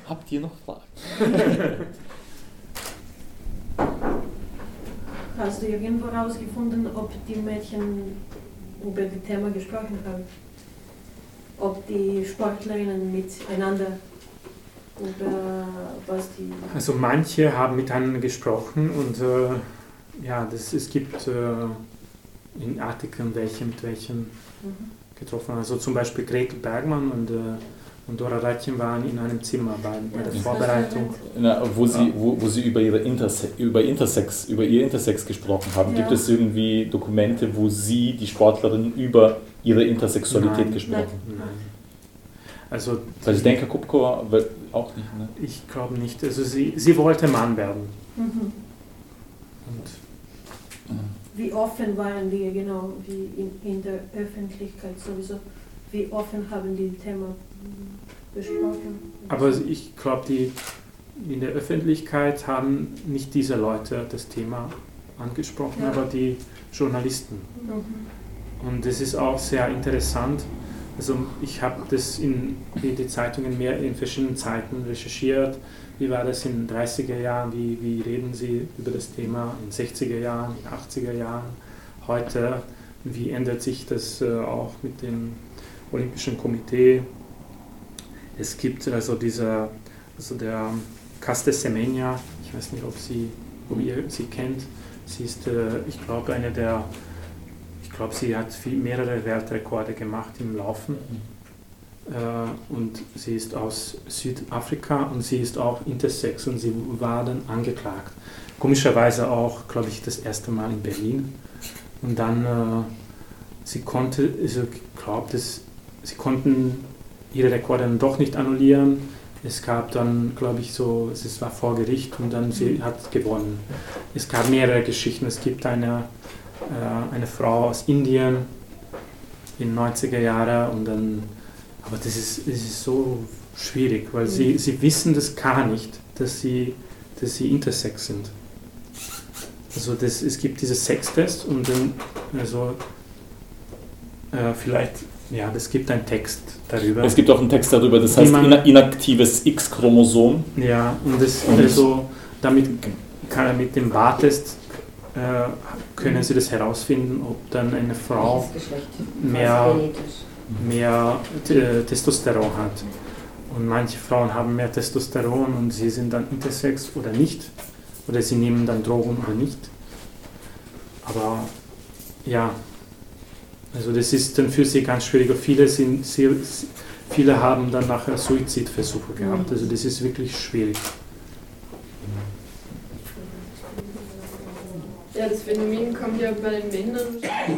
Habt ihr noch Fragen? Hast du irgendwo herausgefunden, ob die Mädchen über das Thema gesprochen haben? Ob die Sportlerinnen miteinander über was die. Also manche haben miteinander gesprochen und äh, ja, das, es gibt äh, in Artikeln welche mit welchen Mhm. getroffen. Also zum Beispiel Gretel Bergmann und, äh, und Dora Reitchen waren in einem Zimmer bei, bei der. Vorbereitung. Na, wo, sie, wo, wo Sie über, ihre Interse über, Intersex, über ihr Intersex gesprochen haben. Ja. Gibt es irgendwie Dokumente, wo Sie, die Sportlerin, über ihre Intersexualität Nein. gesprochen haben? Nein. Also, Weil ich denke, Kupko wird auch nicht. Ne? Ich glaube nicht. Also sie, sie wollte Mann werden. Mhm. Und Wie offen waren die, genau, wie in, in der Öffentlichkeit sowieso? Wie offen haben die das Thema besprochen? Aber ich glaube, die in der Öffentlichkeit haben nicht diese Leute das Thema angesprochen, Ja. aber die Journalisten. Mhm. Und das ist auch sehr interessant. Also ich habe das in, in die Zeitungen mehr in verschiedenen Zeiten recherchiert. Wie war das in den 30er Jahren? Wie, wie reden sie über das Thema in den 60er Jahren, in den 80er Jahren, heute? Wie ändert sich das äh, auch mit dem Olympischen Komitee? Es gibt also dieser, also der Caste Semenya, ich weiß nicht, ob, sie, ob ihr sie kennt. Sie ist, äh, ich glaube, eine der ich glaube, sie hat viel, mehrere Weltrekorde gemacht im Laufen. Äh, und sie ist aus Südafrika und sie ist auch intersex und sie war dann angeklagt. Komischerweise auch, glaube ich, das erste Mal in Berlin. Und dann, äh, sie konnte, also ich glaube, sie konnten ihre Rekorde dann doch nicht annullieren. Es gab dann, glaube ich, so, es war vor Gericht und dann sie hat gewonnen. Es gab mehrere Geschichten. Es gibt eine, äh, eine Frau aus Indien in den 90er Jahren und dann, aber das ist, das ist so schwierig, weil sie, Mhm. sie wissen das gar nicht, dass sie, dass sie intersex sind. Also das, es gibt dieses Sextest und dann, also Äh, vielleicht, ja, es gibt einen Text darüber. Es gibt auch einen Text darüber, das heißt man- ina- inaktives X-Chromosom. Ja, und das, Und- also damit kann, mit dem Bartest äh, können Sie das herausfinden, ob dann eine Frau mehr, genetisch? mehr äh, Testosteron hat. Und manche Frauen haben mehr Testosteron und sie sind dann intersex oder nicht. Oder sie nehmen dann Drogen oder nicht. Aber ja, also das ist dann für sie ganz schwierig. Viele, sind, sie, viele haben dann nachher Suizidversuche gehabt. Also das ist wirklich schwierig. Ja, das Phänomen kommt ja bei den Männern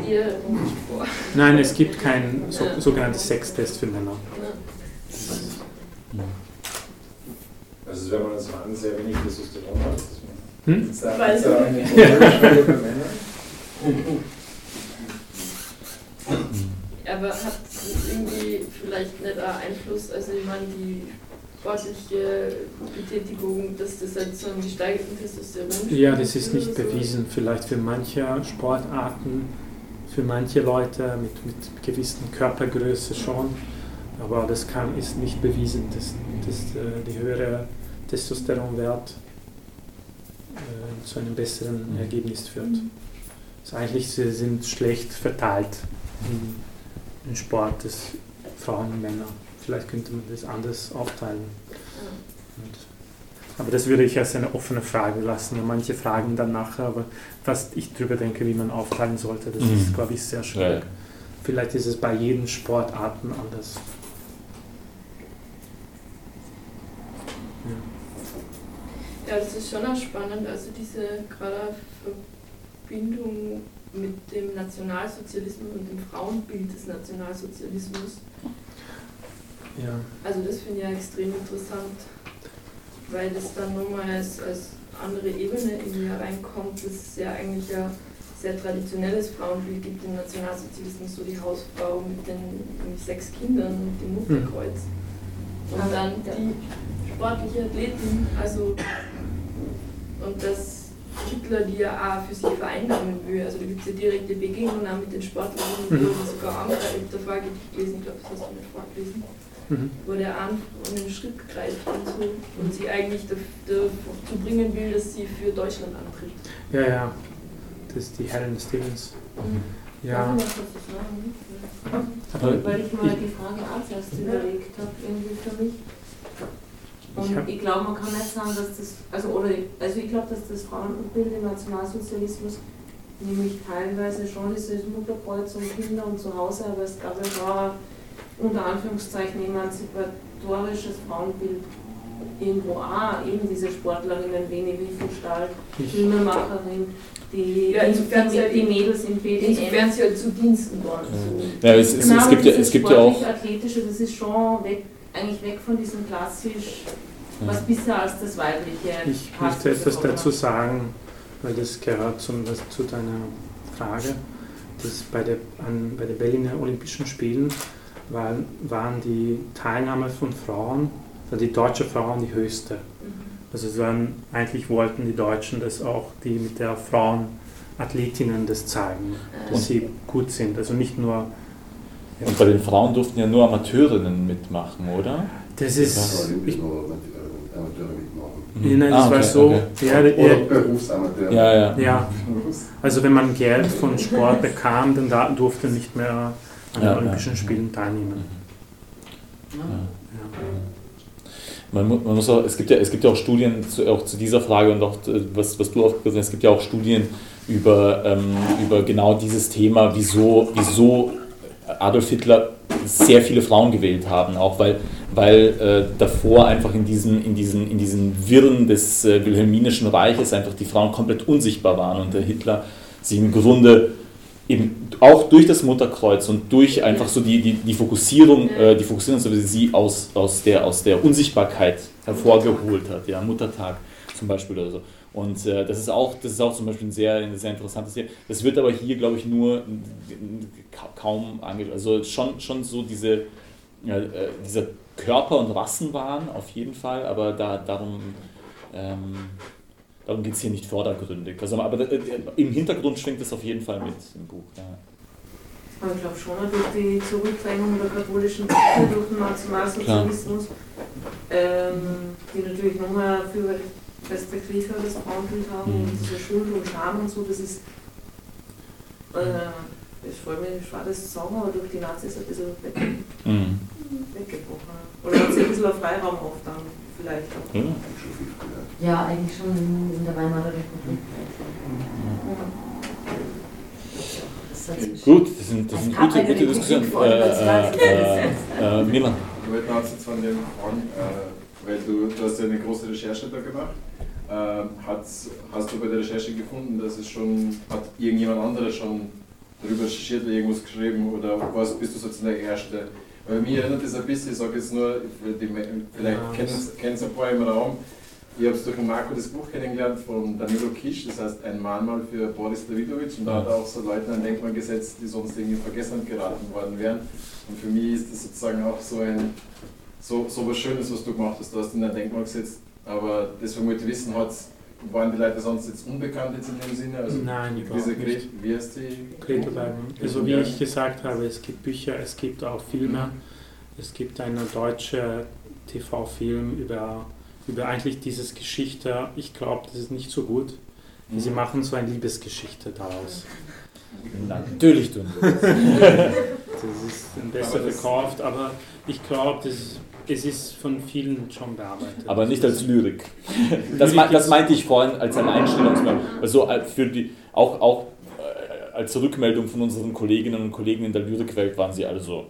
eher nicht vor. Nein, es gibt keinen so, Ja. sogenannten Sextest für Männer. Also wenn man als Mann sehr wenig Testosteron hat, ist Hm? nicht. Problemschwelle für Männer? Aber hat das irgendwie einen Einfluss, also ich meine, die sportliche Betätigung, dass das halt so einen gesteigerten Testosteron Ja, das ist nicht so? bewiesen. Vielleicht für manche Sportarten, für manche Leute mit, mit gewissen Körpergröße schon. Aber das kann, ist nicht bewiesen, dass, dass äh, die höhere Testosteronwert äh, zu einem besseren Ergebnis führt. Also eigentlich sie sind schlecht verteilt im, im Sport, das Frauen und Männer. Vielleicht könnte man das anders aufteilen. Und, aber das würde ich als eine offene Frage lassen. Und manche fragen dann nachher, aber was ich darüber denke, wie man aufteilen sollte, das Mhm. ist, glaube ich, sehr schwierig. Ja. Vielleicht ist es bei jedem Sportarten anders. Ja, das ist schon auch spannend, also diese gerade Verbindung mit dem Nationalsozialismus und dem Frauenbild des Nationalsozialismus. Ja. Also das finde ich ja extrem interessant, weil das dann nochmal als, als andere Ebene in mir reinkommt, dass es ja eigentlich ein sehr traditionelles Frauenbild gibt im Nationalsozialismus, so die Hausfrau mit den mit sechs Kindern und dem Mutterkreuz. Und dann die sportliche Athletin, also und dass Hitler die ja auch für sich vereinnahmen will. Also da gibt es ja direkte Begegnungen auch mit den Sportlerinnen, Mhm. wo die sogar andere, ich habe da vorher gelesen, ich glaube, das hast du nicht vorgelesen, Mhm. wo der an den Schritt greift und so und sie eigentlich dazu bringen will, dass sie für Deutschland antritt. Ja, ja. Das ist die Helen Stevens. Ja. Dazu sagen? Aber Weil ich mal die Frage auch zuerst überlegt habe, irgendwie für mich. Und Ich ich, glaube, man kann nicht sagen, dass das, also, oder, also ich glaube, dass das Frauenbild im Nationalsozialismus nämlich teilweise schon dieses Mutterkreuz und Kinder und zu Hause, aber es gab ja schon unter Anführungszeichen emanzipatorisches Frauenbild irgendwo auch, eben diese Sportlerinnen, Veni Wiefenstahl, Filmemacherin, die, Ja, insofern die, sie- die Mädels im BDM. Insofern sie halt zu Diensten waren. Ja, es, es, Genau, es, gibt ja, es gibt ja auch. das ist schon weg, eigentlich weg von diesem klassisch, was bisher als das Weibliche Ich möchte etwas bekommen dazu sagen, weil das gehört zum, das, zu deiner Frage. Das bei, der, an, bei den Berliner Olympischen Spielen waren, waren die Teilnahme von Frauen, also die deutsche Frauen die höchste. Also es waren, eigentlich wollten die Deutschen das auch, die mit der Frauenathletinnen das zeigen, dass Und- sie gut sind. Also nicht nur Und bei den Frauen durften ja nur Amateurinnen mitmachen, oder? Das ist- Ja. ich- Amateure mitmachen. Ja, nein, das Ah, war okay, so. okay. Ja, Oder ja, Berufsamateur. Ja, ja. ja. Also wenn man Geld von Sport bekam, dann da durfte nicht mehr an den Olympischen ja. Spielen teilnehmen. Man, mu- man muss auch, es, gibt ja, es gibt ja auch Studien zu, auch zu dieser Frage und auch äh, was, was du auch gesagt hast, es gibt ja auch Studien über, ähm, über genau dieses Thema, wieso, wieso Adolf Hitler sehr viele Frauen gewählt haben, auch weil, weil äh, davor einfach in diesen, in, diesen, in diesen Wirren des äh, Wilhelminischen Reiches einfach die Frauen komplett unsichtbar waren und der Hitler sie im Grunde eben auch durch das Mutterkreuz und durch einfach so die, die, die Fokussierung, äh, die Fokussierung, so wie sie aus, aus, der, aus der Unsichtbarkeit hervorgeholt hat, ja, Muttertag zum Beispiel oder so. Und äh, das ist auch, das ist auch zum Beispiel ein sehr, ein sehr interessantes Thema. Das wird aber hier, glaube ich, nur ka- kaum angeschaut. Also schon, schon so diese, ja, äh, dieser Körper- und Rassenwahn auf jeden Fall, aber da, darum, ähm, darum geht es hier nicht vordergründig. Also, aber äh, im Hintergrund schwingt es auf jeden Fall mit im Buch. Ja. Ich glaube schon durch die Zurückdrängung der katholischen Kirche, durch den Nationalsozialismus, ähm, die natürlich nochmal für restriktiver das Frauenbild haben Mhm. und diese Schuld und Scham und so, das ist, äh, ich freue mich, schwer das zu sagen, aber durch die Nazis ein bisschen weg, Mhm. weggebrochen. Oder hat sich ein bisschen ein Freiraum aufgetan, vielleicht auch. Ja. Ja, eigentlich schon in, der Weimarer Republik. Gut, das sind, das sind gute, gute Diskussionen. Äh, äh, 20 äh, äh, Milan. Ich wollte noch von dem fragen, äh, weil du, du hast ja eine große Recherche da gemacht. Äh, hat's, hast du bei der Recherche gefunden, dass es schon, hat irgendjemand anderes schon darüber recherchiert oder irgendwas geschrieben oder was bist du sozusagen der Erste? Weil mir erinnert das ein bisschen, ich sage jetzt nur, die, vielleicht Ja, kennen es ein paar im Raum, ich habe es durch Marco das Buch kennengelernt von Danilo Kisch, das heißt ein Mahnmal für Boris Davidovic und da hat er auch so Leuten ein Denkmal gesetzt, die sonst irgendwie in Vergessenheit geraten worden wären. Und für mich ist das sozusagen auch so ein so, so was Schönes, was du gemacht hast. Du hast in ein Denkmal gesetzt, aber deswegen wollte ich wissen, hat's, waren die Leute sonst jetzt unbekannt jetzt in dem Sinne? Also Nein, überhaupt diese nicht. Wie heißt die? Greta Bergmann. Also wie ich gesagt habe, es gibt Bücher, es gibt auch Filme. Es gibt einen deutschen TV-Film über, über eigentlich dieses Geschichte. Ich glaube, das ist nicht so gut. Sie machen so eine Liebesgeschichte daraus. Natürlich tun sie das. das ist ein besser das- verkauft, aber ich glaube, das- es ist von vielen schon bearbeitet. Aber nicht als Lyrik. Das, mei- das meinte ich vorhin als ein Einstellungsmerkmal. Also äh, für die, auch, auch äh, als Rückmeldung von unseren Kolleginnen und Kollegen in der Lyrikwelt waren sie alle so,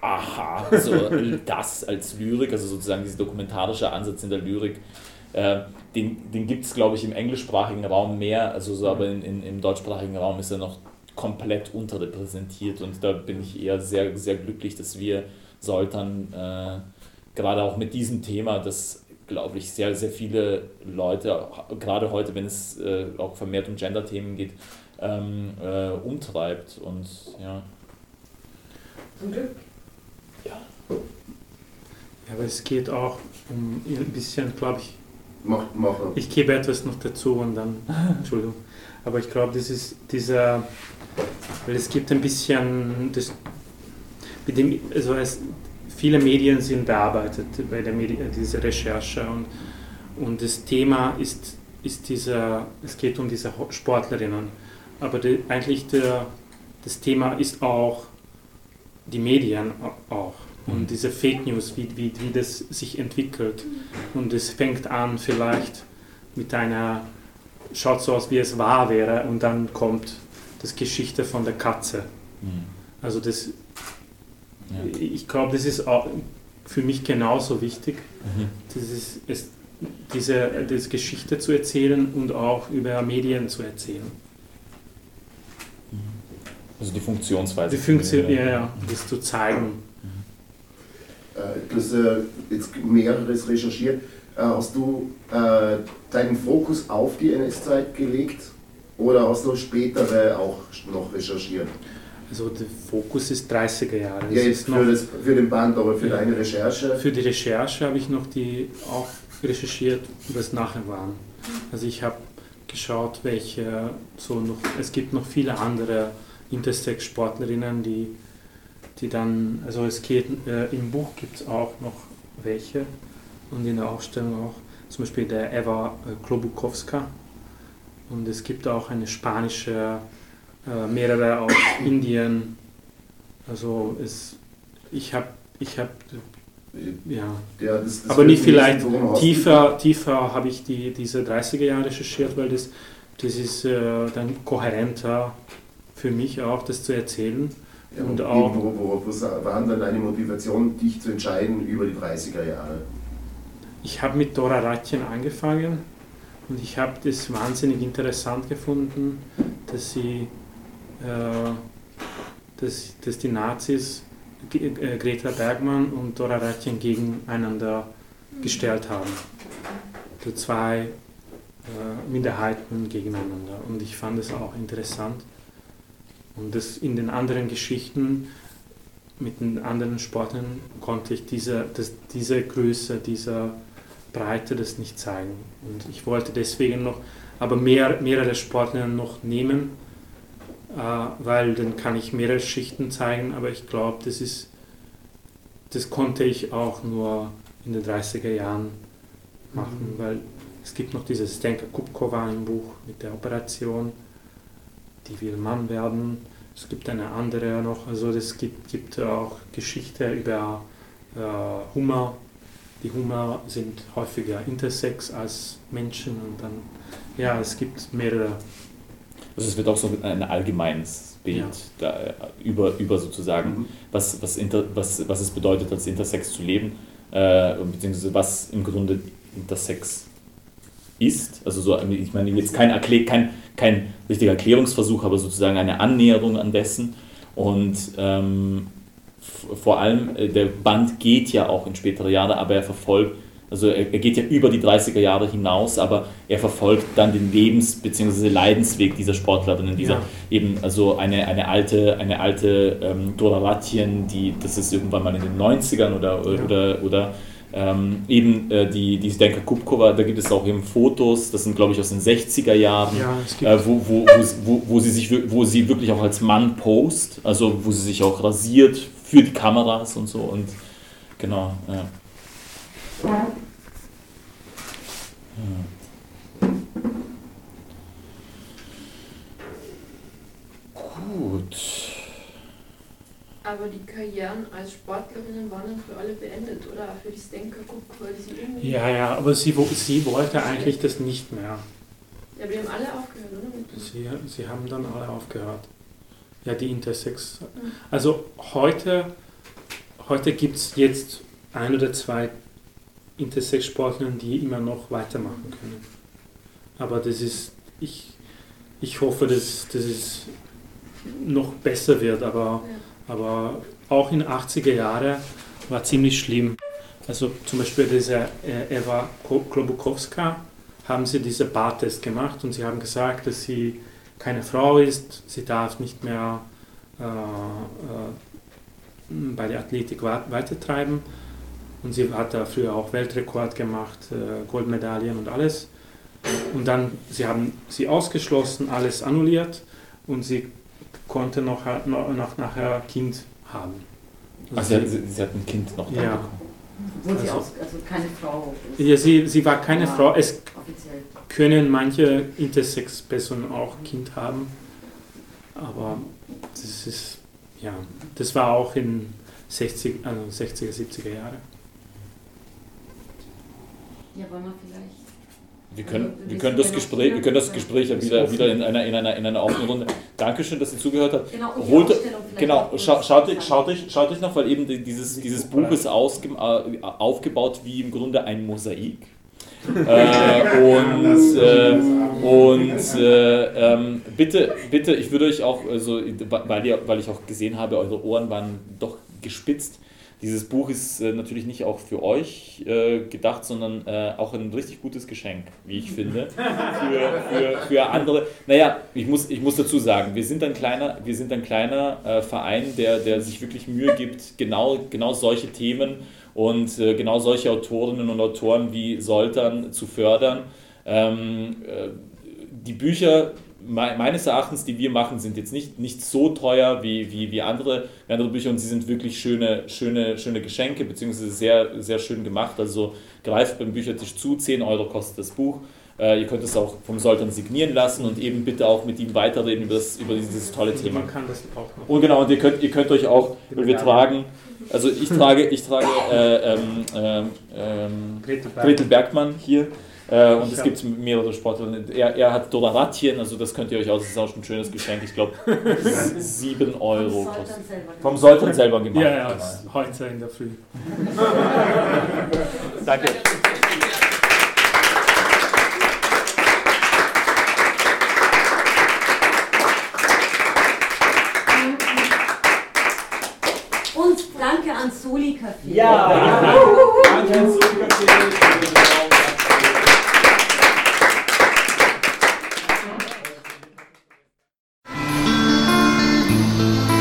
aha, so das als Lyrik, also sozusagen dieser dokumentarische Ansatz in der Lyrik, äh, den, den gibt es, glaube ich, im englischsprachigen Raum mehr, also so, aber in, in, im deutschsprachigen Raum ist er noch komplett unterrepräsentiert und da bin ich eher sehr, sehr glücklich, dass wir Soltan äh, gerade auch mit diesem Thema, das glaube ich sehr, sehr viele Leute, gerade heute, wenn es äh, auch vermehrt um Gender-Themen geht, ähm, äh, umtreibt und ja. Zum Glück. Ja, aber es geht auch um ein bisschen, glaube ich. Mach, mach. Ich gebe etwas noch dazu und dann. Entschuldigung. Aber ich glaube, das ist dieser. Weil es gibt ein bisschen. Das, mit dem, also es, viele Medien sind bearbeitet bei der Medi dieser Recherche und, und das Thema ist, ist dieser. Es geht um diese Sportlerinnen. Aber die, eigentlich der, das Thema ist auch die Medien au- auch. Und diese Fake News, wie, wie, wie das sich entwickelt. Und es fängt an vielleicht mit einer, schaut so aus, wie es wahr wäre, und dann kommt das Geschichte von der Katze. Mhm. Also das, ich glaube, das ist auch für mich genauso wichtig, Mhm. das ist, es, diese das Geschichte zu erzählen und auch über Medien zu erzählen. Also die Funktionsweise. Die Funktion, ja, ja, das zu zeigen. Äh, Du hast äh, jetzt mehreres recherchiert. Äh, Hast du äh, deinen Fokus auf die NS-Zeit gelegt oder hast du spätere auch noch recherchiert? Also der Fokus ist 30er Jahre. Ja, Es jetzt ist für, das, für den Band, aber für deine Recherche? Für die Recherche habe ich noch die auch recherchiert, was nachher waren. Also ich habe geschaut, welche so noch, es gibt noch viele andere Intersex-Sportlerinnen, die, die dann, also es geht, äh, im Buch gibt es auch noch welche und in der Ausstellung auch, zum Beispiel der Eva äh, Klobukowska und es gibt auch eine spanische, mehrere aus Indien, also es, ich habe, ich habe, ja, Ja, das- das aber nicht vielleicht du- tiefer, tiefer habe ich die, diese 30er Jahre recherchiert, weil das, das ist äh, dann kohärenter für mich auch, das zu erzählen. Ja, und wo, auch, wo, wo, was war dann deine Motivation, dich zu entscheiden über die 30er Jahre? ich habe mit Dora Ratjen angefangen und ich habe das wahnsinnig interessant gefunden, dass sie, äh, dass, dass die Nazis äh, Greta Bergmann und Dora Ratjen gegeneinander gestellt haben. Die zwei äh, Minderheiten gegeneinander. Und ich fand es auch interessant. Und das in den anderen Geschichten mit den anderen Sportlern konnte ich diese, das, diese Größe, dieser Breite das nicht zeigen. Und ich wollte deswegen noch, aber mehr, mehrere Sportler noch nehmen, weil dann kann ich mehrere Schichten zeigen, aber ich glaube, das ist, das konnte ich auch nur in den 30er Jahren machen, Mhm. weil es gibt noch dieses Stenka Kupkova im Buch mit der Operation, die will Mann werden. Es gibt eine andere noch, also es gibt, gibt auch Geschichte über äh, Hummer. Die Hummer sind häufiger intersex als Menschen und dann, ja, es gibt mehrere. Also es wird auch so ein allgemeines Bild Ja. da, äh, über, über sozusagen, was, was, inter, was, was es bedeutet, als Intersex zu leben, äh, beziehungsweise was im Grunde Intersex ist. Also so, ich meine jetzt kein, Erklä kein, kein richtiger Erklärungsversuch, aber sozusagen eine Annäherung an dessen. Und ähm, vor allem, äh, der Band geht ja auch in spätere Jahre, aber er verfolgt, also er, er geht ja über die 30er Jahre hinaus, aber er verfolgt dann den Lebens- bzw. Leidensweg dieser Sportlerin, dieser Ja. eben, also eine, eine alte, eine alte ähm, Dora Ratjen, die, das ist irgendwann mal in den 90ern oder, Ja. oder, oder ähm, eben äh, die, die Zdenka Kupkova, da gibt es auch eben Fotos, das sind glaube ich aus den 60er Jahren, Ja, äh, wo, wo, wo, wo, sie sich, wo sie wirklich auch als Mann post, also wo sie sich auch rasiert für die Kameras und so und genau, ja. Gut. Aber die Karrieren als Sportlerinnen waren dann für alle beendet, oder? Für die Stenker Kupfer, die sie irgendwie. Ja, ja, aber sie, wo- sie wollte eigentlich das nicht mehr. Ja, aber die haben alle aufgehört, oder? Sie, sie haben dann alle aufgehört. Ja, die Intersex. Mhm. Also heute, heute gibt es jetzt ein oder zwei Intersex-Sportlerinnen, die immer noch weitermachen können. Aber das ist, ich, ich hoffe, dass, dass es noch besser wird, aber, aber auch in 80er Jahren war ziemlich schlimm. Also zum Beispiel diese äh, Eva Ko- Klobukowska haben sie diese Bartest gemacht und sie haben gesagt, dass sie keine Frau ist, sie darf nicht mehr äh, äh, bei der Athletik weitertreiben. Und sie hat da früher auch Weltrekord gemacht, äh, Goldmedaillen und alles. Und dann, sie haben sie ausgeschlossen, alles annulliert und sie konnte noch, noch, noch nachher Kind haben. Ach, sie, hat, sie, sie hat ein Kind noch dann Ja. bekommen. Obwohl sie Also- aus, also keine Frau ist. Ja, sie, sie war keine Ja, Frau. Es offiziell. können manche Intersex-Personen auch Kind haben, aber das ist, ja, das war auch in 60, also 60er, 70er Jahre. Ja, wollen wir vielleicht. Wir können, Also, wir wir können das Gespräch, wir können das Gespräch ja wieder, wieder in einer, in einer, in einer offenen Runde. Dankeschön, dass ihr zugehört habt. Genau, und die Holt, Ausstellung vielleicht genau, scha schaut, euch, schaut, euch, schaut euch noch, weil eben die- dieses, dieses Buch ist ausge, äh, aufgebaut wie im Grunde ein Mosaik. äh, und äh, und äh, ähm, bitte, bitte, ich würde euch auch, also, weil, ihr, weil ich auch gesehen habe, eure Ohren waren doch gespitzt. Dieses Buch ist äh, natürlich nicht auch für euch äh, gedacht, sondern äh, auch ein richtig gutes Geschenk, wie ich finde, für, für, für andere. Naja, ich muss, ich muss dazu sagen, wir sind ein kleiner, wir sind ein kleiner äh, Verein, der, der sich wirklich Mühe gibt, genau, genau solche Themen und äh, genau solche Autorinnen und Autoren wie Soltern zu fördern. Ähm, äh, die Bücher me- meines Erachtens, die wir machen, sind jetzt nicht, nicht so teuer wie, wie, wie, andere, wie andere Bücher und sie sind wirklich schöne, schöne, schöne Geschenke, beziehungsweise sehr, sehr schön gemacht. Also greift beim Büchertisch zu, 10 Euro kostet das Buch. Äh, ihr könnt es auch vom Soltern signieren lassen und eben bitte auch mit ihm weiterreden über, das, über dieses tolle Also Thema. man kann das auch noch. Und genau, und ihr könnt, ihr könnt euch auch, weil wir tragen, also ich trage, ich trage äh, ähm, ähm, ähm. Gretel Bergmann hier. Äh, und es gibt mehrere Sportler. Er, er hat Dora Ratjen, also das könnt ihr euch aus, das ist auch schon ein schönes Geschenk. Ich glaube, 7 Euro Vom Sultan kostet. selber Vom Sultan selber gemacht. Ja, ja, genau. das- heute in der Früh. Danke. Und danke an Soli Café. Ja. Danke an Soli Café.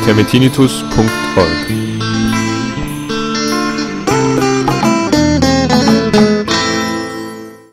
termitinitus.org